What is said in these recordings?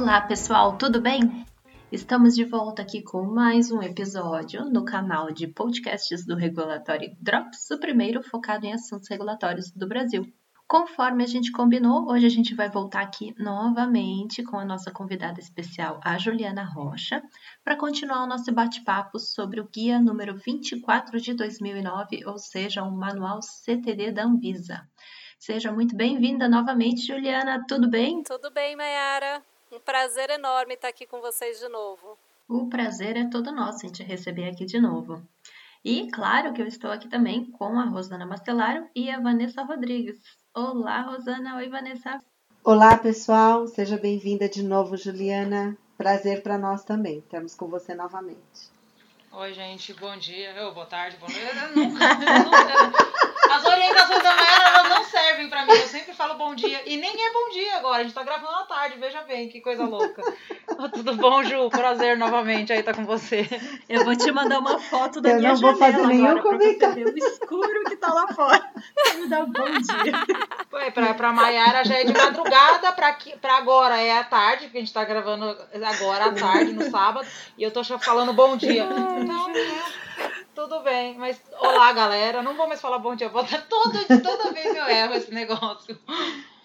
Olá, pessoal, tudo bem? Estamos de volta aqui com mais um episódio no canal de podcasts do Regulatório Drops, o primeiro focado em assuntos regulatórios do Brasil. Conforme a gente combinou, hoje a gente vai voltar aqui novamente com a nossa convidada especial, a Juliana Rocha, para continuar o nosso bate-papo sobre o guia número 24 de 2009, ou seja, o manual CTD da Anvisa. Seja muito bem-vinda novamente, Juliana, tudo bem? Tudo bem, Mayara. Um prazer enorme estar aqui com vocês de novo. O prazer é todo nosso em te receber aqui de novo. E claro que eu estou aqui também com a Rosana Mastelaro e a Vanessa Rodrigues. Olá, Rosana. Oi, Vanessa. Olá, pessoal. Seja bem-vinda de novo, Juliana. Prazer para nós também. Estamos com você novamente. Oi, gente. Bom dia. Eu, boa tarde, boa noite. Eu nunca, eu nunca, as orientações da Mayara, elas não servem para mim. Eu sempre falo bom dia. E nem é bom dia agora. A gente tá gravando à tarde. Veja bem, que coisa louca. Tudo bom, Ju? Prazer novamente aí estar tá com você. Eu vou te mandar uma foto da eu minha não vou fazer nenhum comentário. O escuro que tá lá fora. Me dá um bom dia. Ué, pra, pra Mayara já é de madrugada, pra, pra agora é à tarde, porque a gente tá gravando agora à tarde, no sábado. E eu tô falando bom dia. Não, tudo bem, mas olá, galera. Não vou mais falar bom dia, vou todo, toda vez eu erro esse negócio.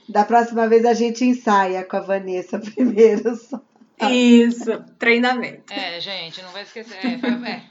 Da próxima vez a gente ensaia com a Vanessa primeiro só. Isso, treinamento. É, gente, não vai esquecer. É, foi, é.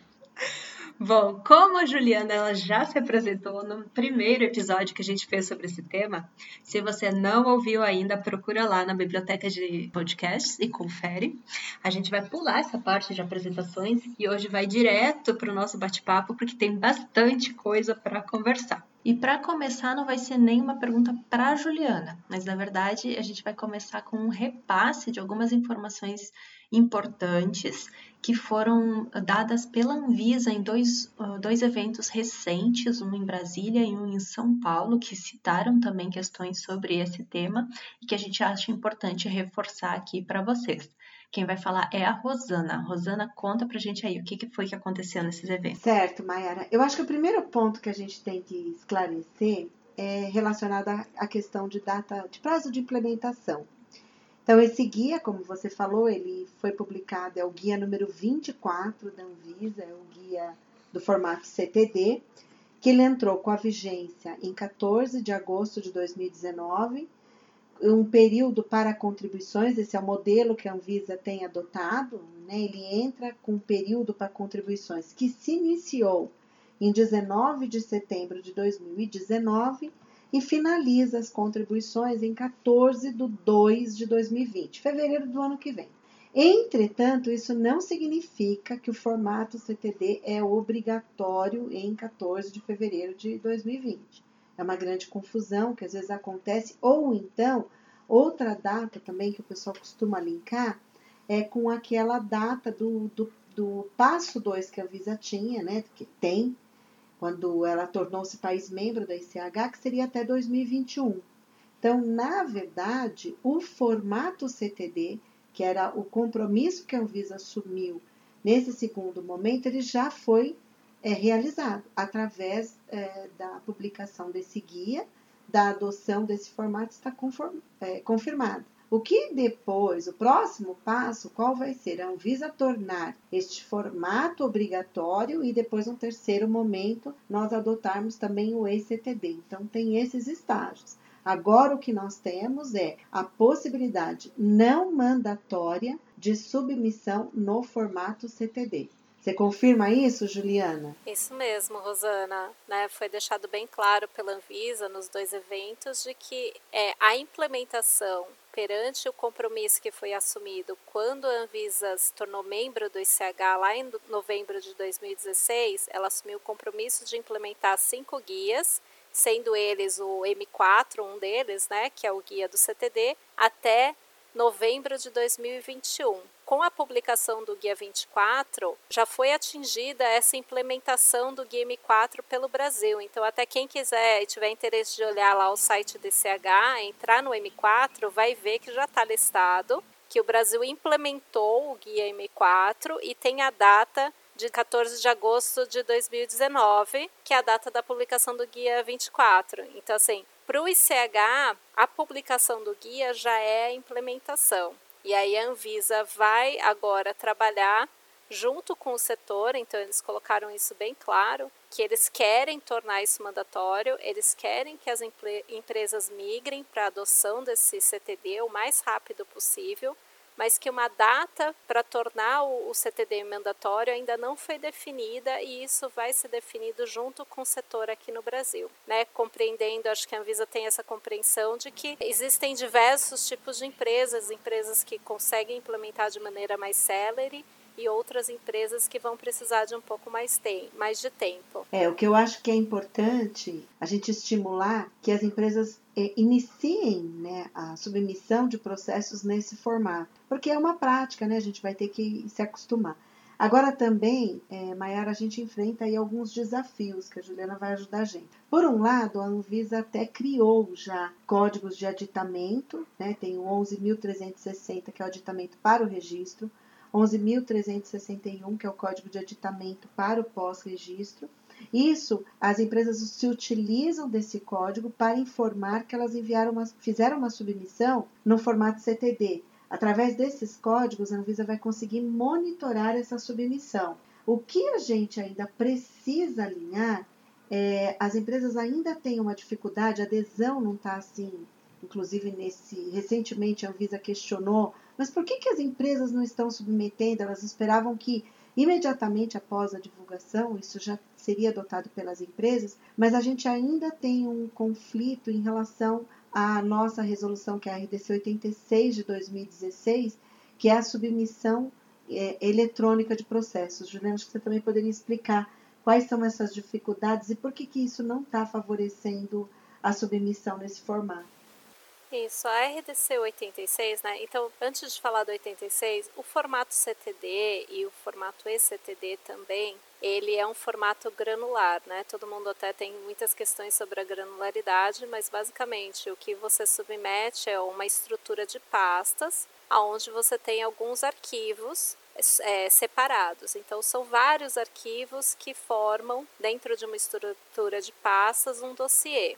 Bom, como a Juliana ela já se apresentou no primeiro episódio que a gente fez sobre esse tema, se você não ouviu ainda, procura lá na biblioteca de podcasts e confere. A gente vai pular essa parte de apresentações e hoje vai direto para o nosso bate-papo, porque tem bastante coisa para conversar. E para começar, não vai ser nenhuma pergunta para a Juliana, mas na verdade a gente vai começar com um repasse de algumas informações importantes que foram dadas pela Anvisa em dois, dois eventos recentes, um em Brasília e um em São Paulo, que citaram também questões sobre esse tema e que a gente acha importante reforçar aqui para vocês. Quem vai falar é a Rosana. Rosana, conta pra gente aí o que, que foi que aconteceu nesses eventos. Certo, Mayara. Eu acho que o primeiro ponto que a gente tem que esclarecer é relacionado à questão de data, de prazo de implementação. Então, esse guia, como você falou, ele foi publicado, é o guia número 24 da Anvisa, é o guia do formato CTD, que ele entrou com a vigência em 14 de agosto de 2019 um período para contribuições, esse é o modelo que a Anvisa tem adotado, né? ele entra com um período para contribuições que se iniciou em 19 de setembro de 2019 e finaliza as contribuições em 14 de 2 de 2020, fevereiro do ano que vem. Entretanto, isso não significa que o formato CTD é obrigatório em 14 de fevereiro de 2020 é uma grande confusão que às vezes acontece, ou então, outra data também que o pessoal costuma linkar é com aquela data do, do, do passo 2 que a Visa tinha, né, que tem, quando ela tornou-se país membro da ICH, que seria até 2021. Então, na verdade, o formato CTD, que era o compromisso que a Anvisa assumiu nesse segundo momento, ele já foi é realizado através é, da publicação desse guia, da adoção desse formato está conform, é, confirmado. O que depois, o próximo passo, qual vai ser? A Anvisa tornar este formato obrigatório e depois, um terceiro momento, nós adotarmos também o ECTD. Então, tem esses estágios. Agora, o que nós temos é a possibilidade não mandatória de submissão no formato CTD. Você confirma isso, Juliana? Isso mesmo, Rosana. Né, foi deixado bem claro pela Anvisa nos dois eventos de que é, a implementação perante o compromisso que foi assumido quando a Anvisa se tornou membro do ICH lá em novembro de 2016, ela assumiu o compromisso de implementar cinco guias, sendo eles o M4, um deles, né, que é o guia do CTD, até novembro de 2021. Com a publicação do Guia 24, já foi atingida essa implementação do Guia M4 pelo Brasil. Então, até quem quiser e tiver interesse de olhar lá o site DCH, entrar no M4, vai ver que já está listado que o Brasil implementou o Guia M4 e tem a data de 14 de agosto de 2019, que é a data da publicação do Guia 24. Então, assim, para o ICH, a publicação do guia já é a implementação. E aí a Anvisa vai agora trabalhar junto com o setor, então eles colocaram isso bem claro, que eles querem tornar isso mandatório, eles querem que as empresas migrem para a adoção desse CTD o mais rápido possível, mas que uma data para tornar o, CTD mandatório ainda não foi definida e isso vai ser definido junto com o setor aqui no Brasil, né? Compreendendo, acho que a Anvisa tem essa compreensão de que existem diversos tipos de empresas, empresas que conseguem implementar de maneira mais célere e outras empresas que vão precisar de um pouco mais, tem, mais de tempo. É, o que eu acho que é importante a gente estimular que as empresas é, iniciem né, a submissão de processos nesse formato, porque é uma prática, né? A gente vai ter que se acostumar. Agora também, é, a gente enfrenta aí alguns desafios que a Juliana vai ajudar a gente. Por um lado, a Anvisa até criou já códigos de aditamento, né? Tem o 11.360, que é o aditamento para o registro, 11.361, que é o código de aditamento para o pós-registro. Isso, as empresas se utilizam desse código para informar que elas enviaram uma, fizeram uma submissão no formato CTD. Através desses códigos, a Anvisa vai conseguir monitorar essa submissão. O que a gente ainda precisa alinhar é, as empresas ainda têm uma dificuldade, a adesão não está assim, inclusive nesse recentemente a Anvisa questionou mas por que, que as empresas não estão submetendo? Elas esperavam que imediatamente após a divulgação isso já seria adotado pelas empresas, mas a gente ainda tem um conflito em relação à nossa resolução, que é a RDC 86 de 2016, que é a submissão é, eletrônica de processos. Juliana, acho que você também poderia explicar quais são essas dificuldades e por que, que isso não está favorecendo a submissão nesse formato. Isso, a RDC 86, né? Então, antes de falar do 86, o formato CTD e o formato ECTD também, ele é um formato granular, né? Todo mundo até tem muitas questões sobre a granularidade, mas basicamente o que você submete é uma estrutura de pastas, aonde você tem alguns arquivos é, separados. Então, são vários arquivos que formam, dentro de uma estrutura de pastas, um dossiê.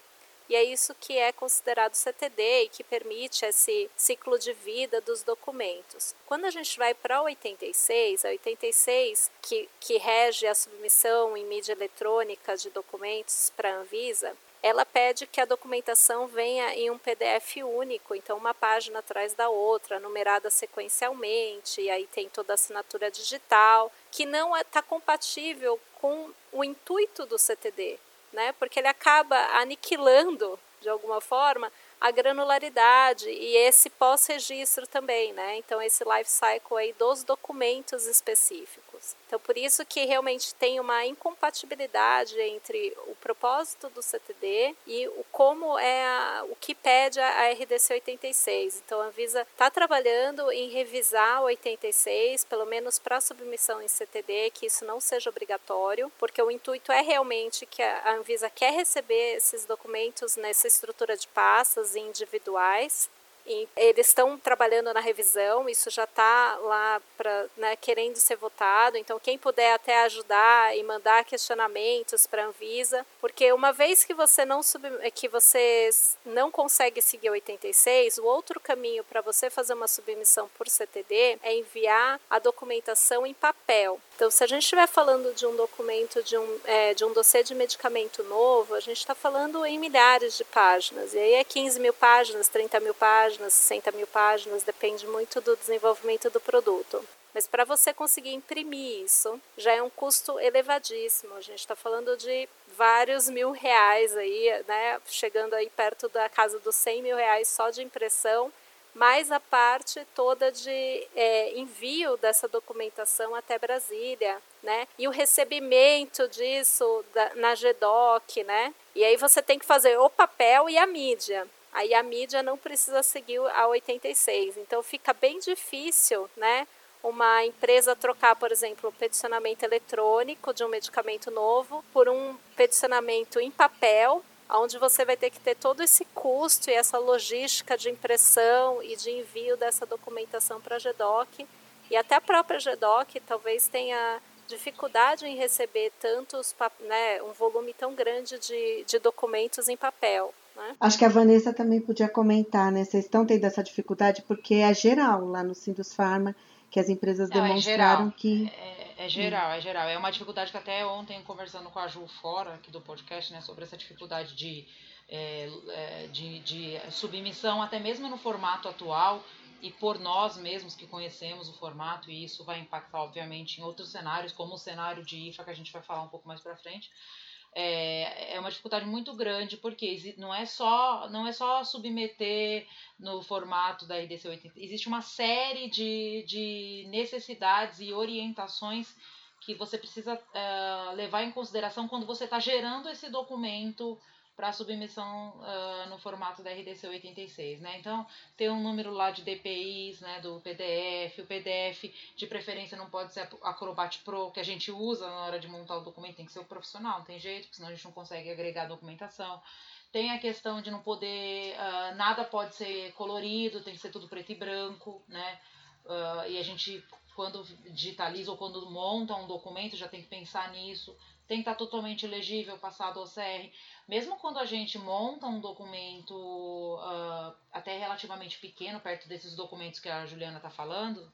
E é isso que é considerado CTD e que permite esse ciclo de vida dos documentos. Quando a gente vai para o 86, a 86 que, que rege a submissão em mídia eletrônica de documentos para a Anvisa, ela pede que a documentação venha em um PDF único, então uma página atrás da outra, numerada sequencialmente, e aí tem toda a assinatura digital, que não está é, compatível com o intuito do CTD, né? Porque ele acaba aniquilando de alguma forma a granularidade e esse pós-registro também, né? Então esse life cycle aí dos documentos específicos. Então por isso que realmente tem uma incompatibilidade entre o propósito do CTD e o como é a, o que pede a RDC 86. Então a Anvisa está trabalhando em revisar o 86, pelo menos para submissão em CTD, que isso não seja obrigatório, porque o intuito é realmente que a Anvisa quer receber esses documentos nessa estrutura de pastas individuais e eles estão trabalhando na revisão, isso já está lá para né, querendo ser votado. Então, quem puder até ajudar e mandar questionamentos para a Anvisa, porque uma vez que você não sub, que você não consegue seguir 86, o outro caminho para você fazer uma submissão por CTD é enviar a documentação em papel. Então, se a gente estiver falando de um documento, de um, é, de um dossiê de medicamento novo, a gente está falando em milhares de páginas. E aí é 15 mil páginas, 30 mil páginas, 60 mil páginas, depende muito do desenvolvimento do produto. Mas para você conseguir imprimir isso, já é um custo elevadíssimo. A gente está falando de vários mil reais aí, né? Chegando aí perto da casa dos 100 mil reais só de impressão mais a parte toda de é, envio dessa documentação até Brasília, né? E o recebimento disso da, na GDOC, né? E aí você tem que fazer o papel e a mídia. Aí a mídia não precisa seguir a 86. Então fica bem difícil, né? Uma empresa trocar, por exemplo, o peticionamento eletrônico de um medicamento novo por um peticionamento em papel onde você vai ter que ter todo esse custo e essa logística de impressão e de envio dessa documentação para a GEDOC. E até a própria GEDOC talvez tenha dificuldade em receber tantos, né, um volume tão grande de, de documentos em papel. Né? Acho que a Vanessa também podia comentar, né? Vocês estão tendo essa dificuldade porque é geral lá no Sindus Pharma que as empresas Não, é demonstraram geral. que É, é geral, é geral. É uma dificuldade que até ontem, conversando com a Ju fora aqui do podcast, né, sobre essa dificuldade de, é, é, de, de submissão, até mesmo no formato atual, e por nós mesmos que conhecemos o formato, e isso vai impactar, obviamente, em outros cenários, como o cenário de IFA, que a gente vai falar um pouco mais pra frente. É, é uma dificuldade muito grande, porque não é só não é só submeter no formato da RDC 80. Existe uma série de, de necessidades e orientações que você precisa eh, levar em consideração quando você está gerando esse documento para submissão ah, no formato da RDC 86, né? Então, tem um número lá de DPIs, né, do PDF, o PDF de preferência não pode ser Acrobat Pro, que a gente usa na hora de montar o documento, tem que ser o profissional, não tem jeito, porque senão a gente não consegue agregar documentação. Tem a questão de não poder, ah, nada pode ser colorido, tem que ser tudo preto e branco, né? Ah, e a gente, quando digitaliza ou quando monta um documento, já tem que pensar nisso. Tem que estar totalmente legível, passado ao CR. Mesmo quando a gente monta um documento ah, até relativamente pequeno, perto desses documentos que a Juliana está falando,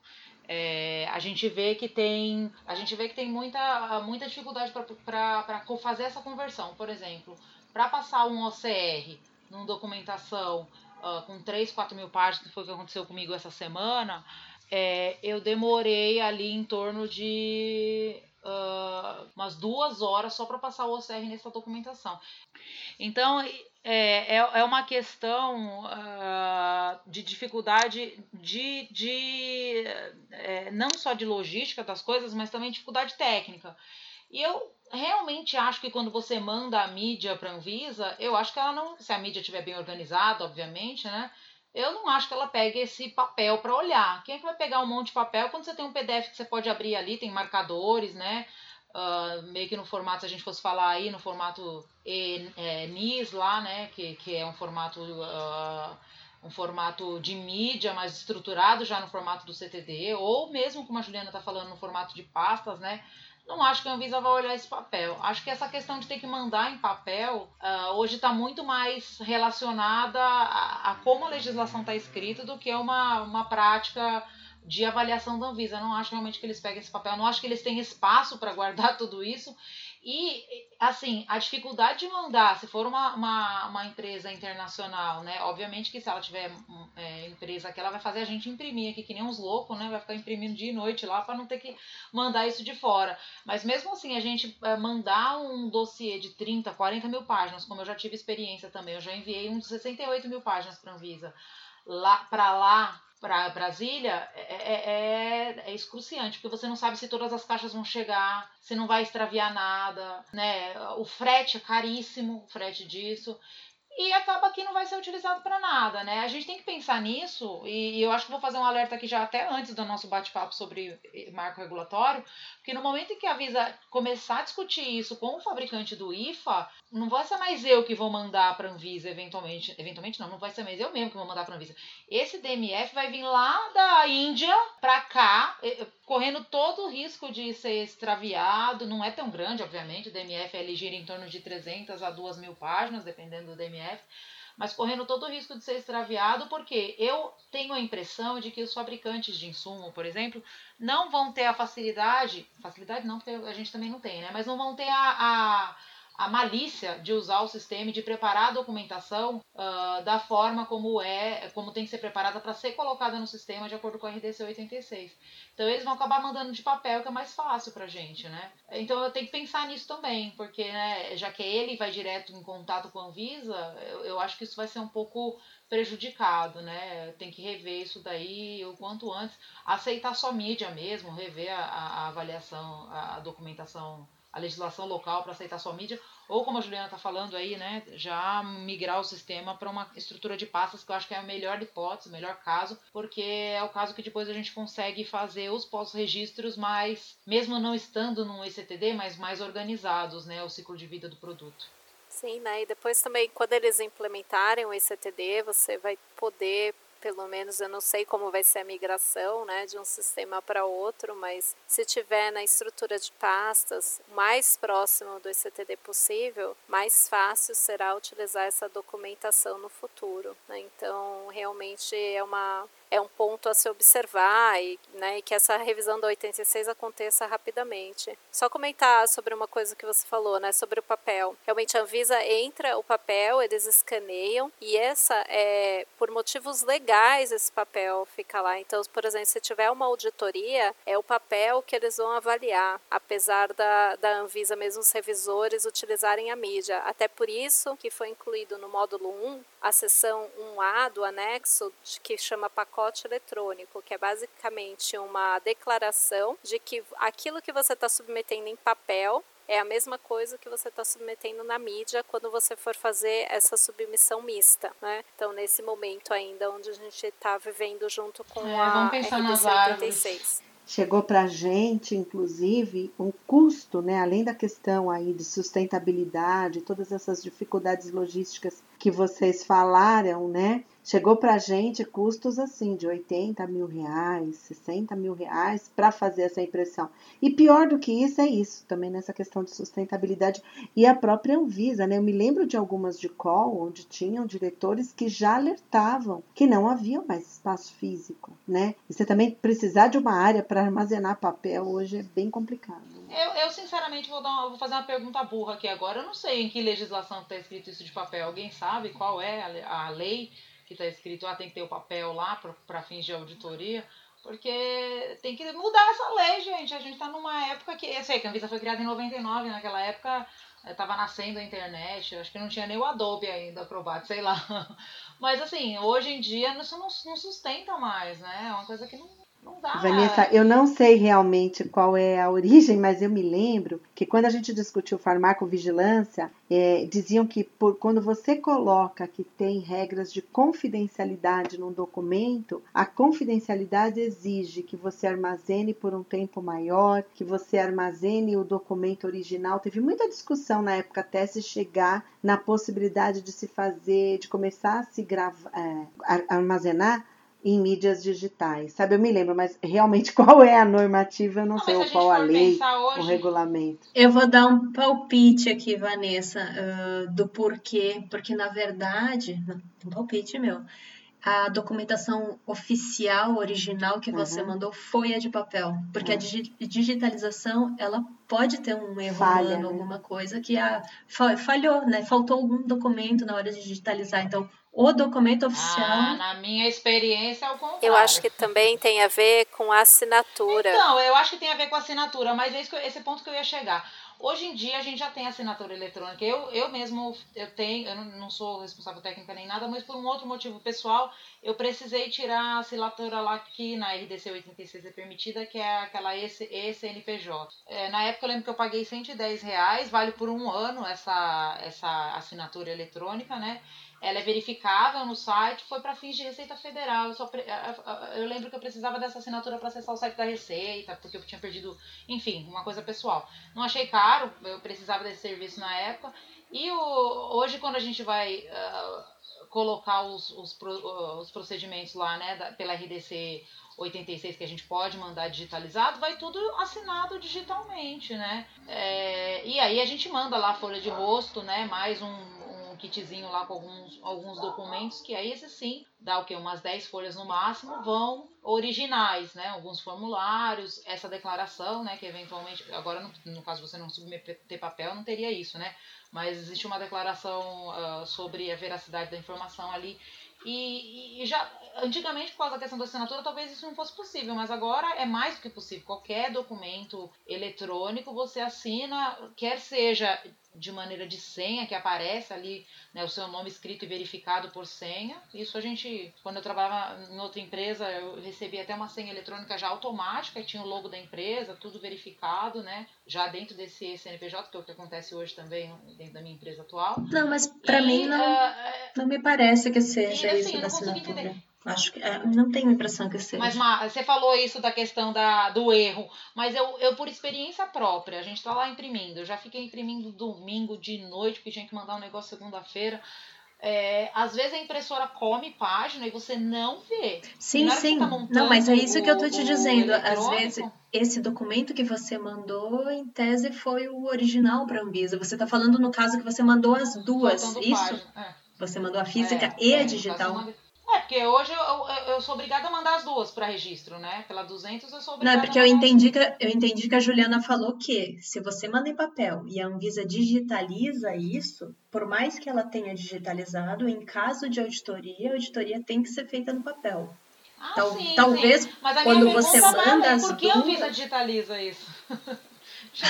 é, a gente vê que tem a gente vê que tem muita, muita dificuldade para fazer essa conversão. Por exemplo, para passar um OCR numa documentação ah, com 3, 4 mil páginas, que foi o que aconteceu comigo essa semana, é, eu demorei ali em torno de ah, umas duas horas só para passar o OCR nessa documentação. Então, é, é, é uma questão ah, de dificuldade de, de é, não só de logística das coisas, mas também dificuldade técnica. E eu realmente acho que quando você manda a mídia para a Anvisa, eu acho que ela não, se a mídia estiver bem organizada, obviamente, né? Eu não acho que ela pegue esse papel para olhar. Quem é que vai pegar um monte de papel quando você tem um PDF que você pode abrir ali, tem marcadores, né? Uh, meio que no formato, se a gente fosse falar aí, no formato e, é, NIS lá, né? Que, que é um formato. Uh, um formato de mídia mais estruturado já no formato do CTD, ou mesmo, como a Juliana está falando, no formato de pastas, né? Não acho que a Anvisa vai olhar esse papel. Acho que essa questão de ter que mandar em papel uh, hoje está muito mais relacionada a, a como a legislação está escrita do que uma, uma prática de avaliação da Anvisa. Não acho realmente que eles peguem esse papel, não acho que eles têm espaço para guardar tudo isso. E, assim, a dificuldade de mandar, se for uma, uma, uma empresa internacional, né? Obviamente que se ela tiver é, empresa aqui, ela vai fazer a gente imprimir aqui, que nem uns loucos, né? Vai ficar imprimindo dia e noite lá para não ter que mandar isso de fora. Mas mesmo assim, a gente é, mandar um dossiê de 30, 40 mil páginas, como eu já tive experiência também, eu já enviei de 68 mil páginas para Anvisa, lá, para lá para Brasília é, é, é, excruciante, porque você não sabe se todas as caixas vão chegar, se não vai extraviar nada, né? O frete é caríssimo, o frete disso. E acaba que não vai ser utilizado para nada, né? A gente tem que pensar nisso, e eu acho que vou fazer um alerta aqui já até antes do nosso bate-papo sobre marco regulatório, porque no momento em que a Visa começar a discutir isso com o fabricante do IFA, não vai ser mais eu que vou mandar para a Anvisa eventualmente, eventualmente não, não vai ser mais eu mesmo que vou mandar para a Anvisa. Esse DMF vai vir lá da Índia para cá, correndo todo o risco de ser extraviado, não é tão grande, obviamente, o DMF ele gira em torno de 300 a 2 mil páginas, dependendo do DMF, mas correndo todo o risco de ser extraviado, porque eu tenho a impressão de que os fabricantes de insumo, por exemplo, não vão ter a facilidade, facilidade não, porque a gente também não tem, né? Mas não vão ter a, a, a malícia de usar o sistema e de preparar a documentação uh, da forma como é, como tem que ser preparada para ser colocada no sistema de acordo com a RDC 86. Então eles vão acabar mandando de papel, que é mais fácil pra gente, né? Então eu tenho que pensar nisso também, porque né, já que ele vai direto em contato com a Anvisa, eu, eu acho que isso vai ser um pouco prejudicado, né? Tem que rever isso daí o quanto antes. Aceitar só mídia mesmo, rever a, a avaliação, a, a documentação a legislação local para aceitar sua mídia, ou como a Juliana está falando aí, né, já migrar o sistema para uma estrutura de pastas que eu acho que é a melhor hipótese, o melhor caso, porque é o caso que depois a gente consegue fazer os pós-registros mais, mesmo não estando no ECTD, mas mais organizados, né, o ciclo de vida do produto. Sim, né, e depois também quando eles implementarem o ECTD, você vai poder pelo menos eu não sei como vai ser a migração né, de um sistema para outro, mas se tiver na estrutura de pastas mais próximo do ECTD possível, mais fácil será utilizar essa documentação no futuro. Né? Então, realmente é uma é um ponto a se observar e, né, e que essa revisão da 86 aconteça rapidamente. Só comentar sobre uma coisa que você falou, né, sobre o papel. Realmente a Anvisa entra o papel, eles escaneiam e essa é por motivos legais esse papel fica lá. Então, por exemplo, se tiver uma auditoria, é o papel que eles vão avaliar, apesar da, da Anvisa mesmo os revisores utilizarem a mídia. Até por isso que foi incluído no módulo 1 a seção 1A do anexo que chama pacote pacote eletrônico, que é basicamente uma declaração de que aquilo que você está submetendo em papel é a mesma coisa que você está submetendo na mídia quando você for fazer essa submissão mista, né? Então, nesse momento ainda onde a gente está vivendo junto com é, a vamos pensar RDC nas 86. Chegou para a gente, inclusive, um custo, né? além da questão aí de sustentabilidade, todas essas dificuldades logísticas que vocês falaram, né? Chegou para a gente custos assim de 80 mil reais, 60 mil reais para fazer essa impressão. E pior do que isso é isso, também nessa questão de sustentabilidade e a própria Anvisa, né? Eu me lembro de algumas de call onde tinham diretores que já alertavam que não havia mais espaço físico, né? E você também precisar de uma área para armazenar papel hoje é bem complicado. Eu, eu sinceramente vou, uma, vou fazer uma pergunta burra aqui agora. Eu não sei em que legislação está escrito isso de papel. Alguém sabe qual é a, a lei? Que está escrito, ah, tem que ter o papel lá para fins de auditoria, porque tem que mudar essa lei, gente. A gente está numa época que, eu sei que a Anvisa foi criada em 99, naquela época estava eh, nascendo a internet, acho que não tinha nem o Adobe ainda aprovado, sei lá. Mas assim, hoje em dia isso não, não sustenta mais, né? É uma coisa que não, não dá. Vanessa, eu não sei realmente qual é a origem, mas eu me lembro que quando a gente discutiu farmacovigilância, é, diziam que por, quando você coloca que tem regras de confidencialidade num documento, a confidencialidade exige que você armazene por um tempo maior, que você armazene o documento original. Teve muita discussão na época até se chegar na possibilidade de se fazer, de começar a se gravar, é, armazenar em mídias digitais, sabe? Eu me lembro, mas realmente qual é a normativa, eu não, não sei, ou qual a lei, hoje... o regulamento. Eu vou dar um palpite aqui, Vanessa, uh, do porquê, porque na verdade, um palpite meu, a documentação oficial, original que você uhum. mandou foi a de papel, porque uhum. a digi digitalização ela pode ter um erro Falha, humano, né? alguma coisa que a, falhou, né? Faltou algum documento na hora de digitalizar, então o documento oficial. Ah, na minha experiência é o contrário. Eu acho que também tem a ver com a assinatura. Não, eu acho que tem a ver com a assinatura, mas é esse ponto que eu ia chegar. Hoje em dia a gente já tem assinatura eletrônica. Eu, eu mesmo eu tenho, eu não sou responsável técnica nem nada, mas por um outro motivo pessoal, eu precisei tirar a assinatura lá que na RDC 86 é permitida, que é aquela ECNPJ. É, na época eu lembro que eu paguei 110 reais, vale por um ano essa, essa assinatura eletrônica, né? Ela é verificável no site, foi para fins de Receita Federal. Eu, só, eu lembro que eu precisava dessa assinatura para acessar o site da Receita, porque eu tinha perdido, enfim, uma coisa pessoal. Não achei caro, eu precisava desse serviço na época. E o, hoje, quando a gente vai uh, colocar os, os, os, procedimentos lá, né, da, pela RDC 86 que a gente pode mandar digitalizado, vai tudo assinado digitalmente, né? É, e aí a gente manda lá a folha de rosto, né? Mais um, kitzinho lá com alguns, alguns documentos, que aí esse sim, dá o que? Umas 10 folhas no máximo, vão originais, né? Alguns formulários, essa declaração, né? Que eventualmente, agora no, no caso você não submeter papel, não teria isso, né? Mas existe uma declaração uh, sobre a veracidade da informação ali. E, e, já antigamente, por causa da questão da assinatura, talvez isso não fosse possível, mas agora é mais do que possível. Qualquer documento eletrônico você assina, quer seja de maneira de senha, que aparece ali né, o seu nome escrito e verificado por senha. Isso a gente, quando eu trabalhava em outra empresa, eu recebi até uma senha eletrônica já automática, tinha o logo da empresa, tudo verificado, né? Já dentro desse CNPJ, que é o que acontece hoje também dentro da minha empresa atual. Não, mas para mim não, uh, não me parece que seja e, assim, isso da assinatura. Acho que é, não tenho impressão que seja. Mas Ma, você falou isso da questão da, do erro, mas eu, eu por experiência própria, a gente está lá imprimindo. Eu já fiquei imprimindo domingo de noite, porque tinha que mandar um negócio segunda-feira. é, às vezes a impressora come página e você não vê. Sim, sim. Tá não, mas é isso o, que eu tô te dizendo. Às vezes, esse documento que você mandou, em tese, foi o original para a Anvisa. Você está falando no caso que você mandou as duas, Faltando isso? É. Você mandou a física é, e a é, digital. É, porque hoje eu, eu, eu, sou obrigada a mandar as duas para registro, né? Pela 200 eu sou obrigada Não, é porque eu entendi, que, eu entendi que a Juliana falou que se você manda em papel e a Anvisa digitaliza isso, por mais que ela tenha digitalizado, em caso de auditoria, a auditoria tem que ser feita no papel. Ah, Tal, sim, talvez sim. quando você manda é, as por que a Anvisa digitaliza isso?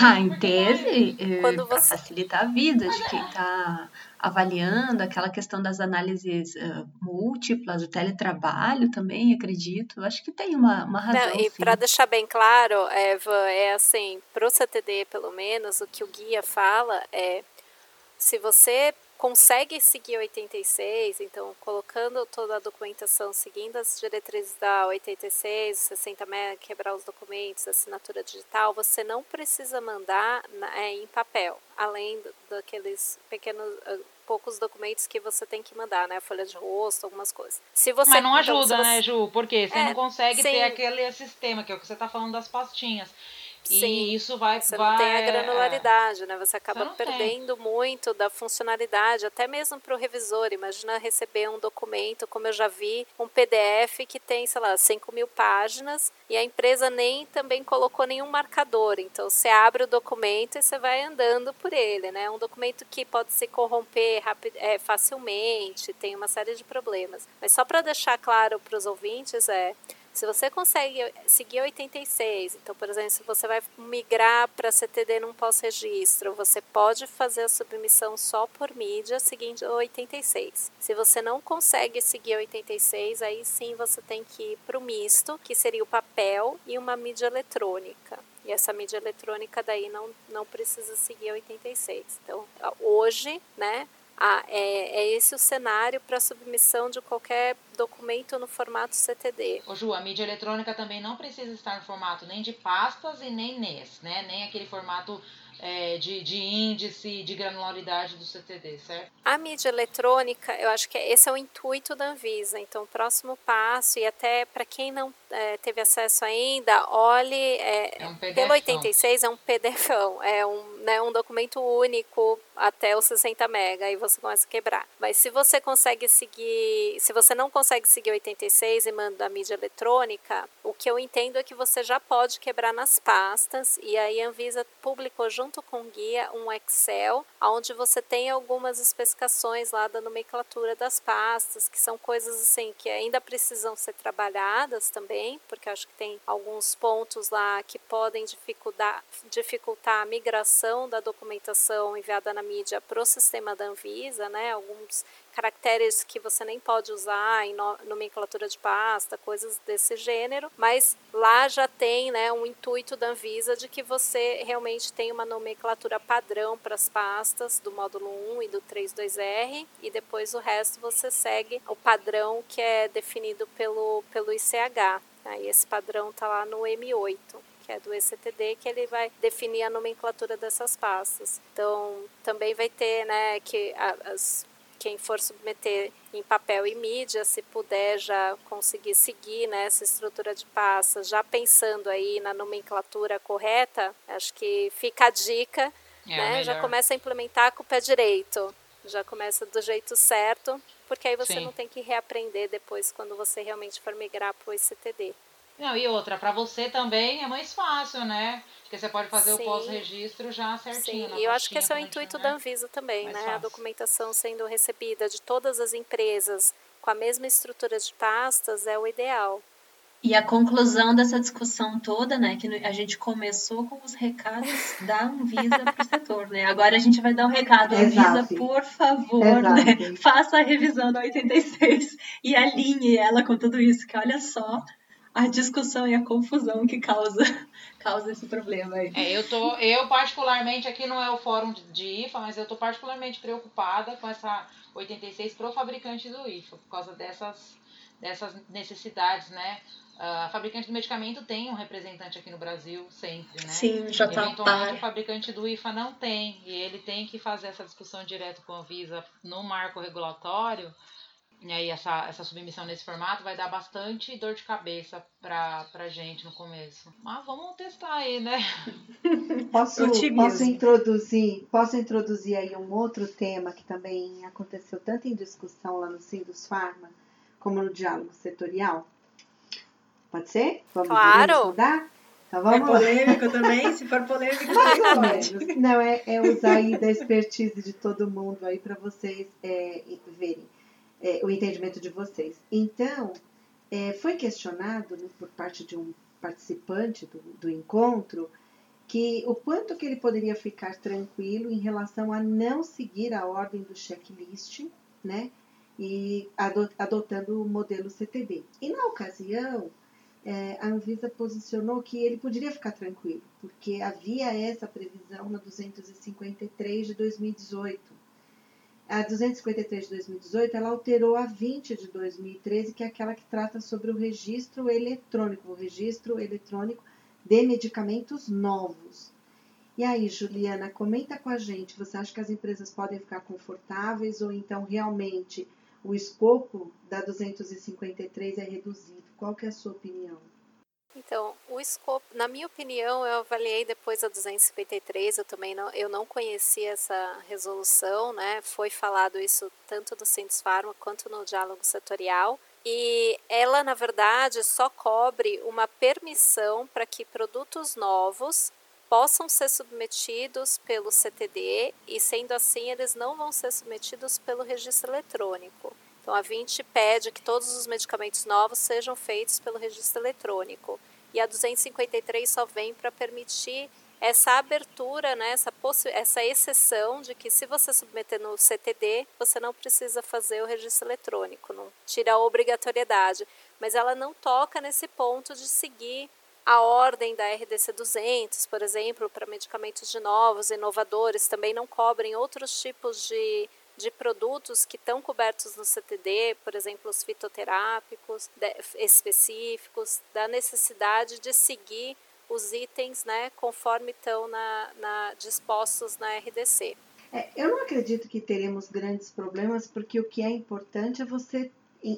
ah, em tese, é, quando você... facilitar a vida de quem está avaliando aquela questão das análises uh, múltiplas, do teletrabalho também, acredito. Acho que tem uma, uma razão. Não, e para deixar bem claro, Eva, é assim, para o CTD pelo menos, o que o guia fala é se você consegue seguir 86, então colocando toda a documentação, seguindo as diretrizes da 86, 60 MB, quebrar os documentos, assinatura digital, você não precisa mandar é, em papel, além daqueles pequenos uh, poucos documentos que você tem que mandar, né? Folha de rosto, algumas coisas. Se você, Mas não ajuda, então, né, Ju? Porque você é, não consegue sim. ter aquele sistema, que é o que você está falando das pastinhas. Sim, e isso vai. Você vai, não tem a granularidade, é, né? Você acaba você perdendo tem. muito da funcionalidade, até mesmo para o revisor. Imagina receber um documento, como eu já vi, um PDF que tem, sei lá, 5 mil páginas e a empresa nem também colocou nenhum marcador. Então você abre o documento e você vai andando por ele, né? Um documento que pode se corromper rapid, é, facilmente, tem uma série de problemas. Mas só para deixar claro para os ouvintes é se você consegue seguir 86, então, por exemplo, se você vai migrar para CTD num pós-registro, você pode fazer a submissão só por mídia seguindo 86. Se você não consegue seguir 86, aí sim você tem que ir para o misto, que seria o papel e uma mídia eletrônica. E essa mídia eletrônica daí não, não precisa seguir 86. Então, hoje, né, ah, é, é esse o cenário para submissão de qualquer documento no formato CTD. Ô Ju, a mídia eletrônica também não precisa estar no formato nem de pastas e nem NES, né? Nem aquele formato é, de, de índice, de granularidade do CTD, certo? A mídia eletrônica, eu acho que esse é o intuito da Anvisa. Então, o próximo passo, e até para quem não é, teve acesso ainda, olhe. É, é um pelo 86 é um PDF, é um, né, um documento único até os 60 mega e você começa a quebrar. Mas se você consegue seguir, se você não consegue seguir 86 e manda a mídia eletrônica, o que eu entendo é que você já pode quebrar nas pastas e aí a Anvisa publicou junto com o guia um Excel onde você tem algumas especificações lá da nomenclatura das pastas, que são coisas assim que ainda precisam ser trabalhadas também, porque acho que tem alguns pontos lá que podem dificultar, dificultar a migração da documentação enviada na mídia para o sistema da Anvisa, né? Alguns caracteres que você nem pode usar em nomenclatura de pasta, coisas desse gênero, mas lá já tem né, um intuito da Anvisa de que você realmente tem uma nomenclatura padrão para as pastas do módulo 1 e do 32R e depois o resto você segue o padrão que é definido pelo, pelo ICH. Aí esse padrão está lá no M8 que é do ECTD, que ele vai definir a nomenclatura dessas pastas. Então, também vai ter, né, que as, quem for submeter em papel e mídia, se puder já conseguir seguir né, essa estrutura de pastas, já pensando aí na nomenclatura correta, acho que fica a dica, é né, já começa a implementar com o pé direito, já começa do jeito certo, porque aí você Sim. não tem que reaprender depois quando você realmente for migrar para o ICTD. Não, e outra, para você também é mais fácil, né? Porque você pode fazer Sim. o pós-registro já certinho. Sim, e eu acho que esse é o intuito né? da Anvisa também, mais né? Fácil. A documentação sendo recebida de todas as empresas com a mesma estrutura de pastas é o ideal. E a conclusão dessa discussão toda, né, que a gente começou com os recados da Anvisa para o setor, né? Agora a gente vai dar um recado, Anvisa, por favor, né, faça a revisão da 86 e alinhe ela com tudo isso, que olha só, a discussão e a confusão que causa, causa esse problema aí. É, eu tô, eu particularmente, aqui não é o fórum de IFA, mas eu tô particularmente preocupada com essa 86 pro fabricante do IFA, por causa dessas, dessas necessidades, né? a fabricante do medicamento tem um representante aqui no Brasil sempre, né? Sim, já tá Eventualmente o fabricante do IFA não tem e ele tem que fazer essa discussão direto com a Anvisa no marco regulatório. E aí essa, essa submissão nesse formato vai dar bastante dor de cabeça pra, pra gente no começo. Mas vamos testar aí, né? Posso, posso introduzir, posso introduzir aí um outro tema que também aconteceu tanto em discussão lá no Sindus Pharma como no diálogo setorial? Pode ser? Vamos, claro. mudar? Então vamos é polêmico lá. também? Se for polêmico, pode. Não, é, é usar aí da expertise de todo mundo aí para vocês é, verem é, o entendimento de vocês. Então, é, foi questionado né, por parte de um participante do, do encontro que o quanto que ele poderia ficar tranquilo em relação a não seguir a ordem do checklist, né? E adotando o modelo CTD. E na ocasião, é, a Anvisa posicionou que ele poderia ficar tranquilo, porque havia essa previsão na 253 de 2018. A 253 de 2018 ela alterou a 20 de 2013, que é aquela que trata sobre o registro eletrônico, o registro eletrônico de medicamentos novos. E aí, Juliana, comenta com a gente. Você acha que as empresas podem ficar confortáveis ou então realmente o escopo da 253 é reduzido. Qual que é a sua opinião? Então, o escopo, na minha opinião, eu avaliei depois da 253, eu também não, eu não conhecia essa resolução, né? Foi falado isso tanto no Sintes Pharma quanto no diálogo setorial. E ela, na verdade, só cobre uma permissão para que produtos novos possam ser submetidos pelo CTD e, sendo assim, eles não vão ser submetidos pelo registro eletrônico. Então, a 20 pede que todos os medicamentos novos sejam feitos pelo registro eletrônico. E a 253 só vem para permitir essa abertura, né, essa, essa exceção de que se você submeter no CTD, você não precisa fazer o registro eletrônico, não tira a obrigatoriedade. Mas ela não toca nesse ponto de seguir a ordem da RDC 200, por exemplo, para medicamentos de novos, inovadores, também não cobrem outros tipos de, de produtos que estão cobertos no CTD, por exemplo, os fitoterápicos específicos, da necessidade de seguir os itens né, conforme estão na, na, dispostos na RDC. É, eu não acredito que teremos grandes problemas, porque o que é importante é você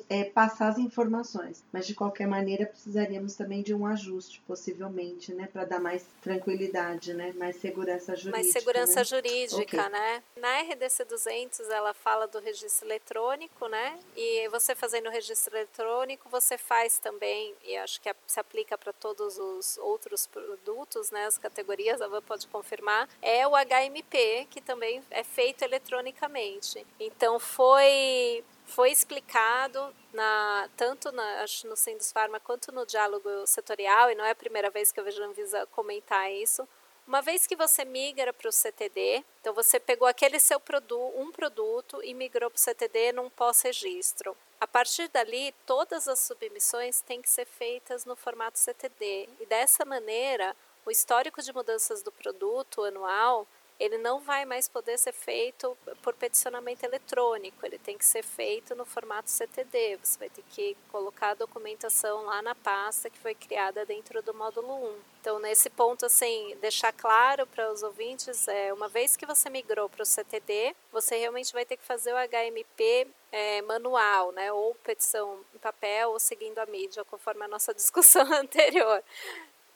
é, passar as informações. Mas de qualquer maneira precisaríamos também de um ajuste, possivelmente, né, para dar mais tranquilidade, né, mais segurança jurídica. Mais segurança né? jurídica, okay. né? Na RDC 200 ela fala do registro eletrônico, né? E você fazendo o registro eletrônico, você faz também, e acho que se aplica para todos os outros produtos, né, as categorias, a Van pode confirmar, é o HMP, que também é feito eletronicamente. Então foi foi explicado na, tanto na, acho no Sindus Pharma quanto no diálogo setorial, e não é a primeira vez que eu vejo a Anvisa comentar isso. Uma vez que você migra para o CTD, então você pegou aquele seu produto, um produto e migrou para o CTD num pós-registro. A partir dali, todas as submissões têm que ser feitas no formato CTD. E dessa maneira, o histórico de mudanças do produto anual ele não vai mais poder ser feito por peticionamento eletrônico, ele tem que ser feito no formato CTD. Você vai ter que colocar a documentação lá na pasta que foi criada dentro do módulo 1. Então, nesse ponto, assim, deixar claro para os ouvintes, é, uma vez que você migrou para o CTD, você realmente vai ter que fazer o HMP é, manual, né, ou petição em papel, ou seguindo a mídia, conforme a nossa discussão anterior.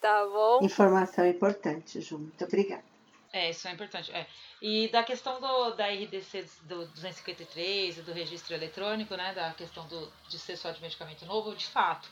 Tá bom? Informação importante, Ju. Muito obrigada. É, isso é importante. É. E da questão do, da RDC do 253 e do registro eletrônico, né, da questão do, de ser só de medicamento novo, de fato,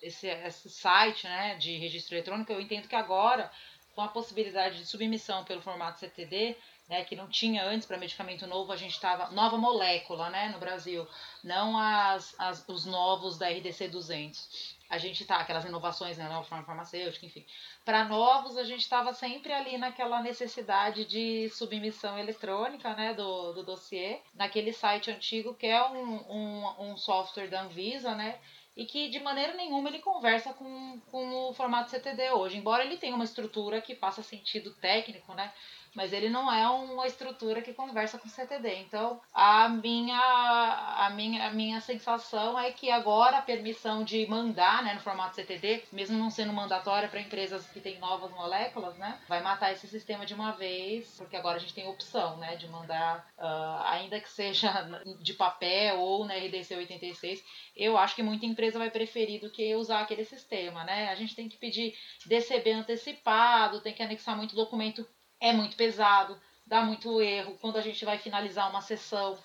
esse, esse site né, de registro eletrônico, eu entendo que agora, com a possibilidade de submissão pelo formato CTD, né, que não tinha antes para medicamento novo, a gente estava nova molécula, né, no Brasil, não as, as, os novos da RDC 200 a gente tá, aquelas inovações, né, nova forma farmacêutica, enfim. Para novos, a gente estava sempre ali naquela necessidade de submissão eletrônica, né, do, do dossiê, naquele site antigo que é um, um, um software da Anvisa, né, e que de maneira nenhuma ele conversa com, com o formato CTD hoje, embora ele tenha uma estrutura que faça sentido técnico, né? Mas ele não é uma estrutura que conversa com CTD. Então, a minha, a minha, a minha sensação é que agora a permissão de mandar né, no formato CTD, mesmo não sendo mandatória para empresas que têm novas moléculas, né, vai matar esse sistema de uma vez, porque agora a gente tem opção né, de mandar, uh, ainda que seja de papel ou na RDC 86, eu acho que muita empresa vai preferir do que usar aquele sistema. Né? A gente tem que pedir DCB antecipado, tem que anexar muito documento é muito pesado, dá muito erro. Quando a gente vai finalizar uma sessão,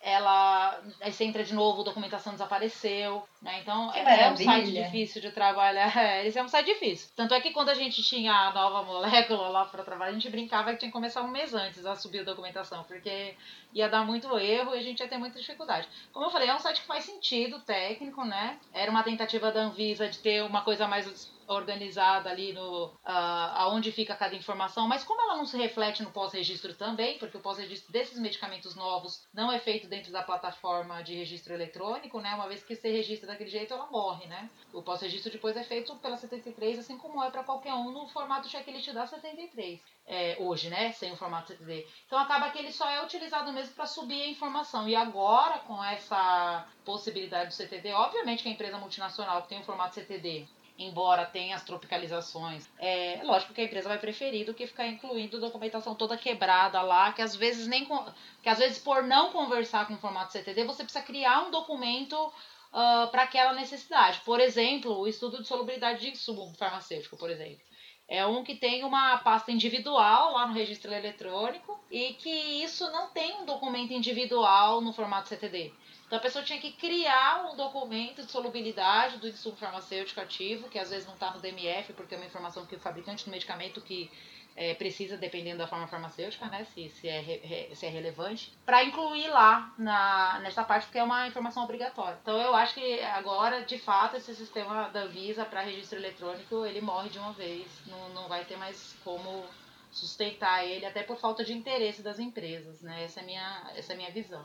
ela aí você entra de novo, a documentação desapareceu, né? Então que é, maravilha. é um site difícil de trabalhar. É, esse é um site difícil. Tanto é que quando a gente tinha a nova molécula lá para trabalhar, a gente brincava que tinha que começar um mês antes a subir a documentação, porque ia dar muito erro e a gente ia ter muita dificuldade. Como eu falei, é um site que faz sentido técnico, né? Era uma tentativa da Anvisa de ter uma coisa mais organizada ali no uh, aonde fica cada informação, mas como ela não se reflete no pós-registro também, porque o pós-registro desses medicamentos novos não é feito dentro da plataforma de registro eletrônico, né? Uma vez que se registra daquele jeito, ela morre, né? O pós-registro depois é feito pela 73, assim como é para qualquer um no formato checklist da 73. É, hoje, né? Sem o formato CTD. Então acaba que ele só é utilizado mesmo para subir a informação. E agora, com essa possibilidade do CTD, obviamente que a empresa multinacional que tem o formato CTD embora tenha as tropicalizações. É lógico que a empresa vai preferir do que ficar incluindo documentação toda quebrada lá, que às vezes nem que às vezes por não conversar com o formato CTD, você precisa criar um documento uh, para aquela necessidade. Por exemplo, o estudo de solubilidade de insumo farmacêutico, por exemplo. É um que tem uma pasta individual lá no registro eletrônico e que isso não tem um documento individual no formato CTD. Então a pessoa tinha que criar um documento de solubilidade do insumo farmacêutico ativo, que às vezes não está no DMF, porque é uma informação que o fabricante do medicamento que é, precisa, dependendo da forma farmacêutica, né, se, se, é, se é relevante, para incluir lá na, nessa parte, porque é uma informação obrigatória. Então eu acho que agora, de fato, esse sistema da Visa para registro eletrônico, ele morre de uma vez, não, não vai ter mais como sustentar ele, até por falta de interesse das empresas, né? Essa é minha, essa é a minha visão.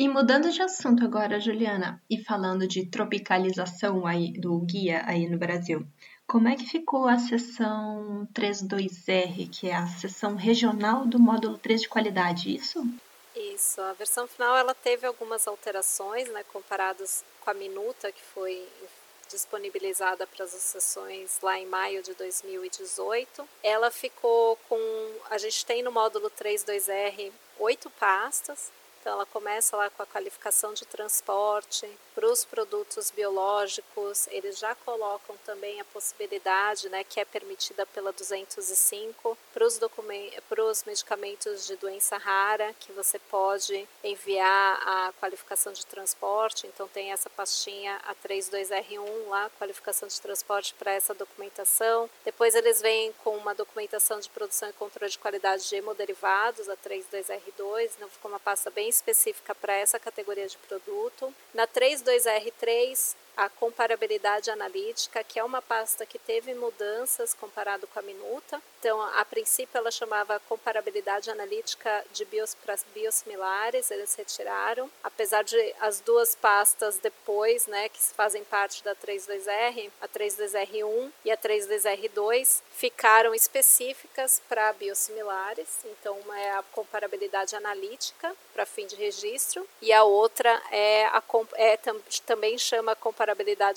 E mudando de assunto agora, Juliana, e falando de tropicalização aí do guia aí no Brasil, como é que ficou a seção 32R, que é a seção regional do módulo 3 de qualidade, isso? Isso, a versão final ela teve algumas alterações, né, comparadas com a minuta que foi disponibilizada para as sessões lá em maio de 2018. Ela ficou com, a gente tem no módulo 32R oito pastas, então, ela começa lá com a qualificação de transporte. Para os produtos biológicos, eles já colocam também a possibilidade, né, que é permitida pela 205, para os, medicamentos de doença rara, que você pode enviar a qualificação de transporte. Então, tem essa pastinha a 32R1 lá, qualificação de transporte para essa documentação. Depois, eles vêm com uma documentação de produção e controle de qualidade de hemoderivados, a 32R2. Então, ficou uma pasta bem específica para essa categoria de produto. Na 32R3, a comparabilidade analítica, que é uma pasta que teve mudanças comparado com a minuta. Então, a princípio ela chamava comparabilidade analítica de bios, para biosimilares, eles retiraram. Apesar de as duas pastas depois, né, que fazem parte da 32R, a 32R1 e a 32R2, ficaram específicas para biosimilares. Então, uma é a comparabilidade analítica para fim de registro e a outra é, a, é também chama comparabilidade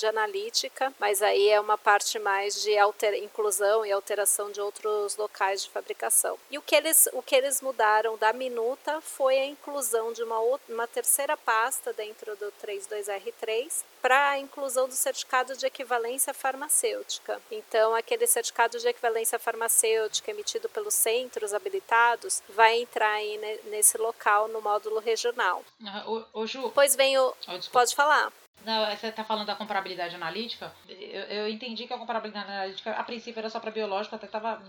analítica, mas aí é uma parte mais de alter, inclusão e alteração de outros locais de fabricação. E o que eles, o que eles mudaram da minuta foi a inclusão de uma, outra, uma terceira pasta dentro do 32R3 para a inclusão do certificado de equivalência farmacêutica. Então, aquele certificado de equivalência farmacêutica emitido pelos centros habilitados vai entrar aí nesse local no módulo regional. Uh, o, o Ju. Depois vem o. Oh, pode falar. Não, você está falando da comparabilidade analítica. Eu, eu, entendi que a comparabilidade analítica, a princípio, era só para biológico, até estava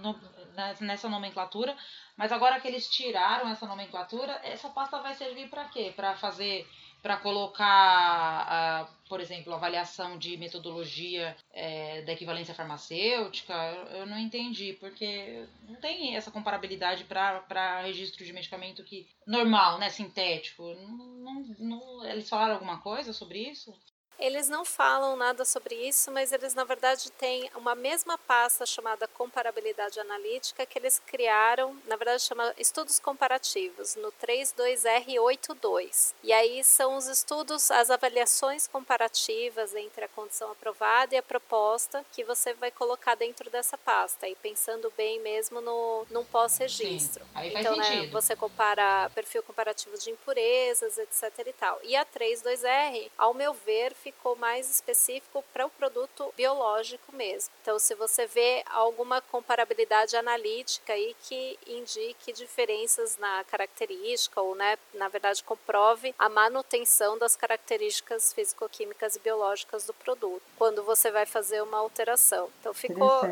nessa nomenclatura. Mas agora que eles tiraram essa nomenclatura, essa pasta vai servir para quê? Para fazer para colocar, uh, por exemplo, avaliação de metodologia é, da equivalência farmacêutica, eu, não entendi, porque não tem essa comparabilidade para registro de medicamento que normal, né, sintético. Não, não, não, eles falaram alguma coisa sobre isso? Eles não falam nada sobre isso, mas eles na verdade têm uma mesma pasta chamada comparabilidade analítica que eles criaram, na verdade chama estudos comparativos, no 32R82. E aí são os estudos, as avaliações comparativas entre a condição aprovada e a proposta que você vai colocar dentro dessa pasta, e pensando bem mesmo no num pós-registro. Então, né, você compara perfil comparativo de impurezas, etc e tal. E a 32R, ao meu ver, ficou mais específico para o produto biológico mesmo. Então, se você vê alguma comparabilidade analítica aí que indique diferenças na característica ou, né, na verdade, comprove a manutenção das características físico-químicas e biológicas do produto quando você vai fazer uma alteração. Então, ficou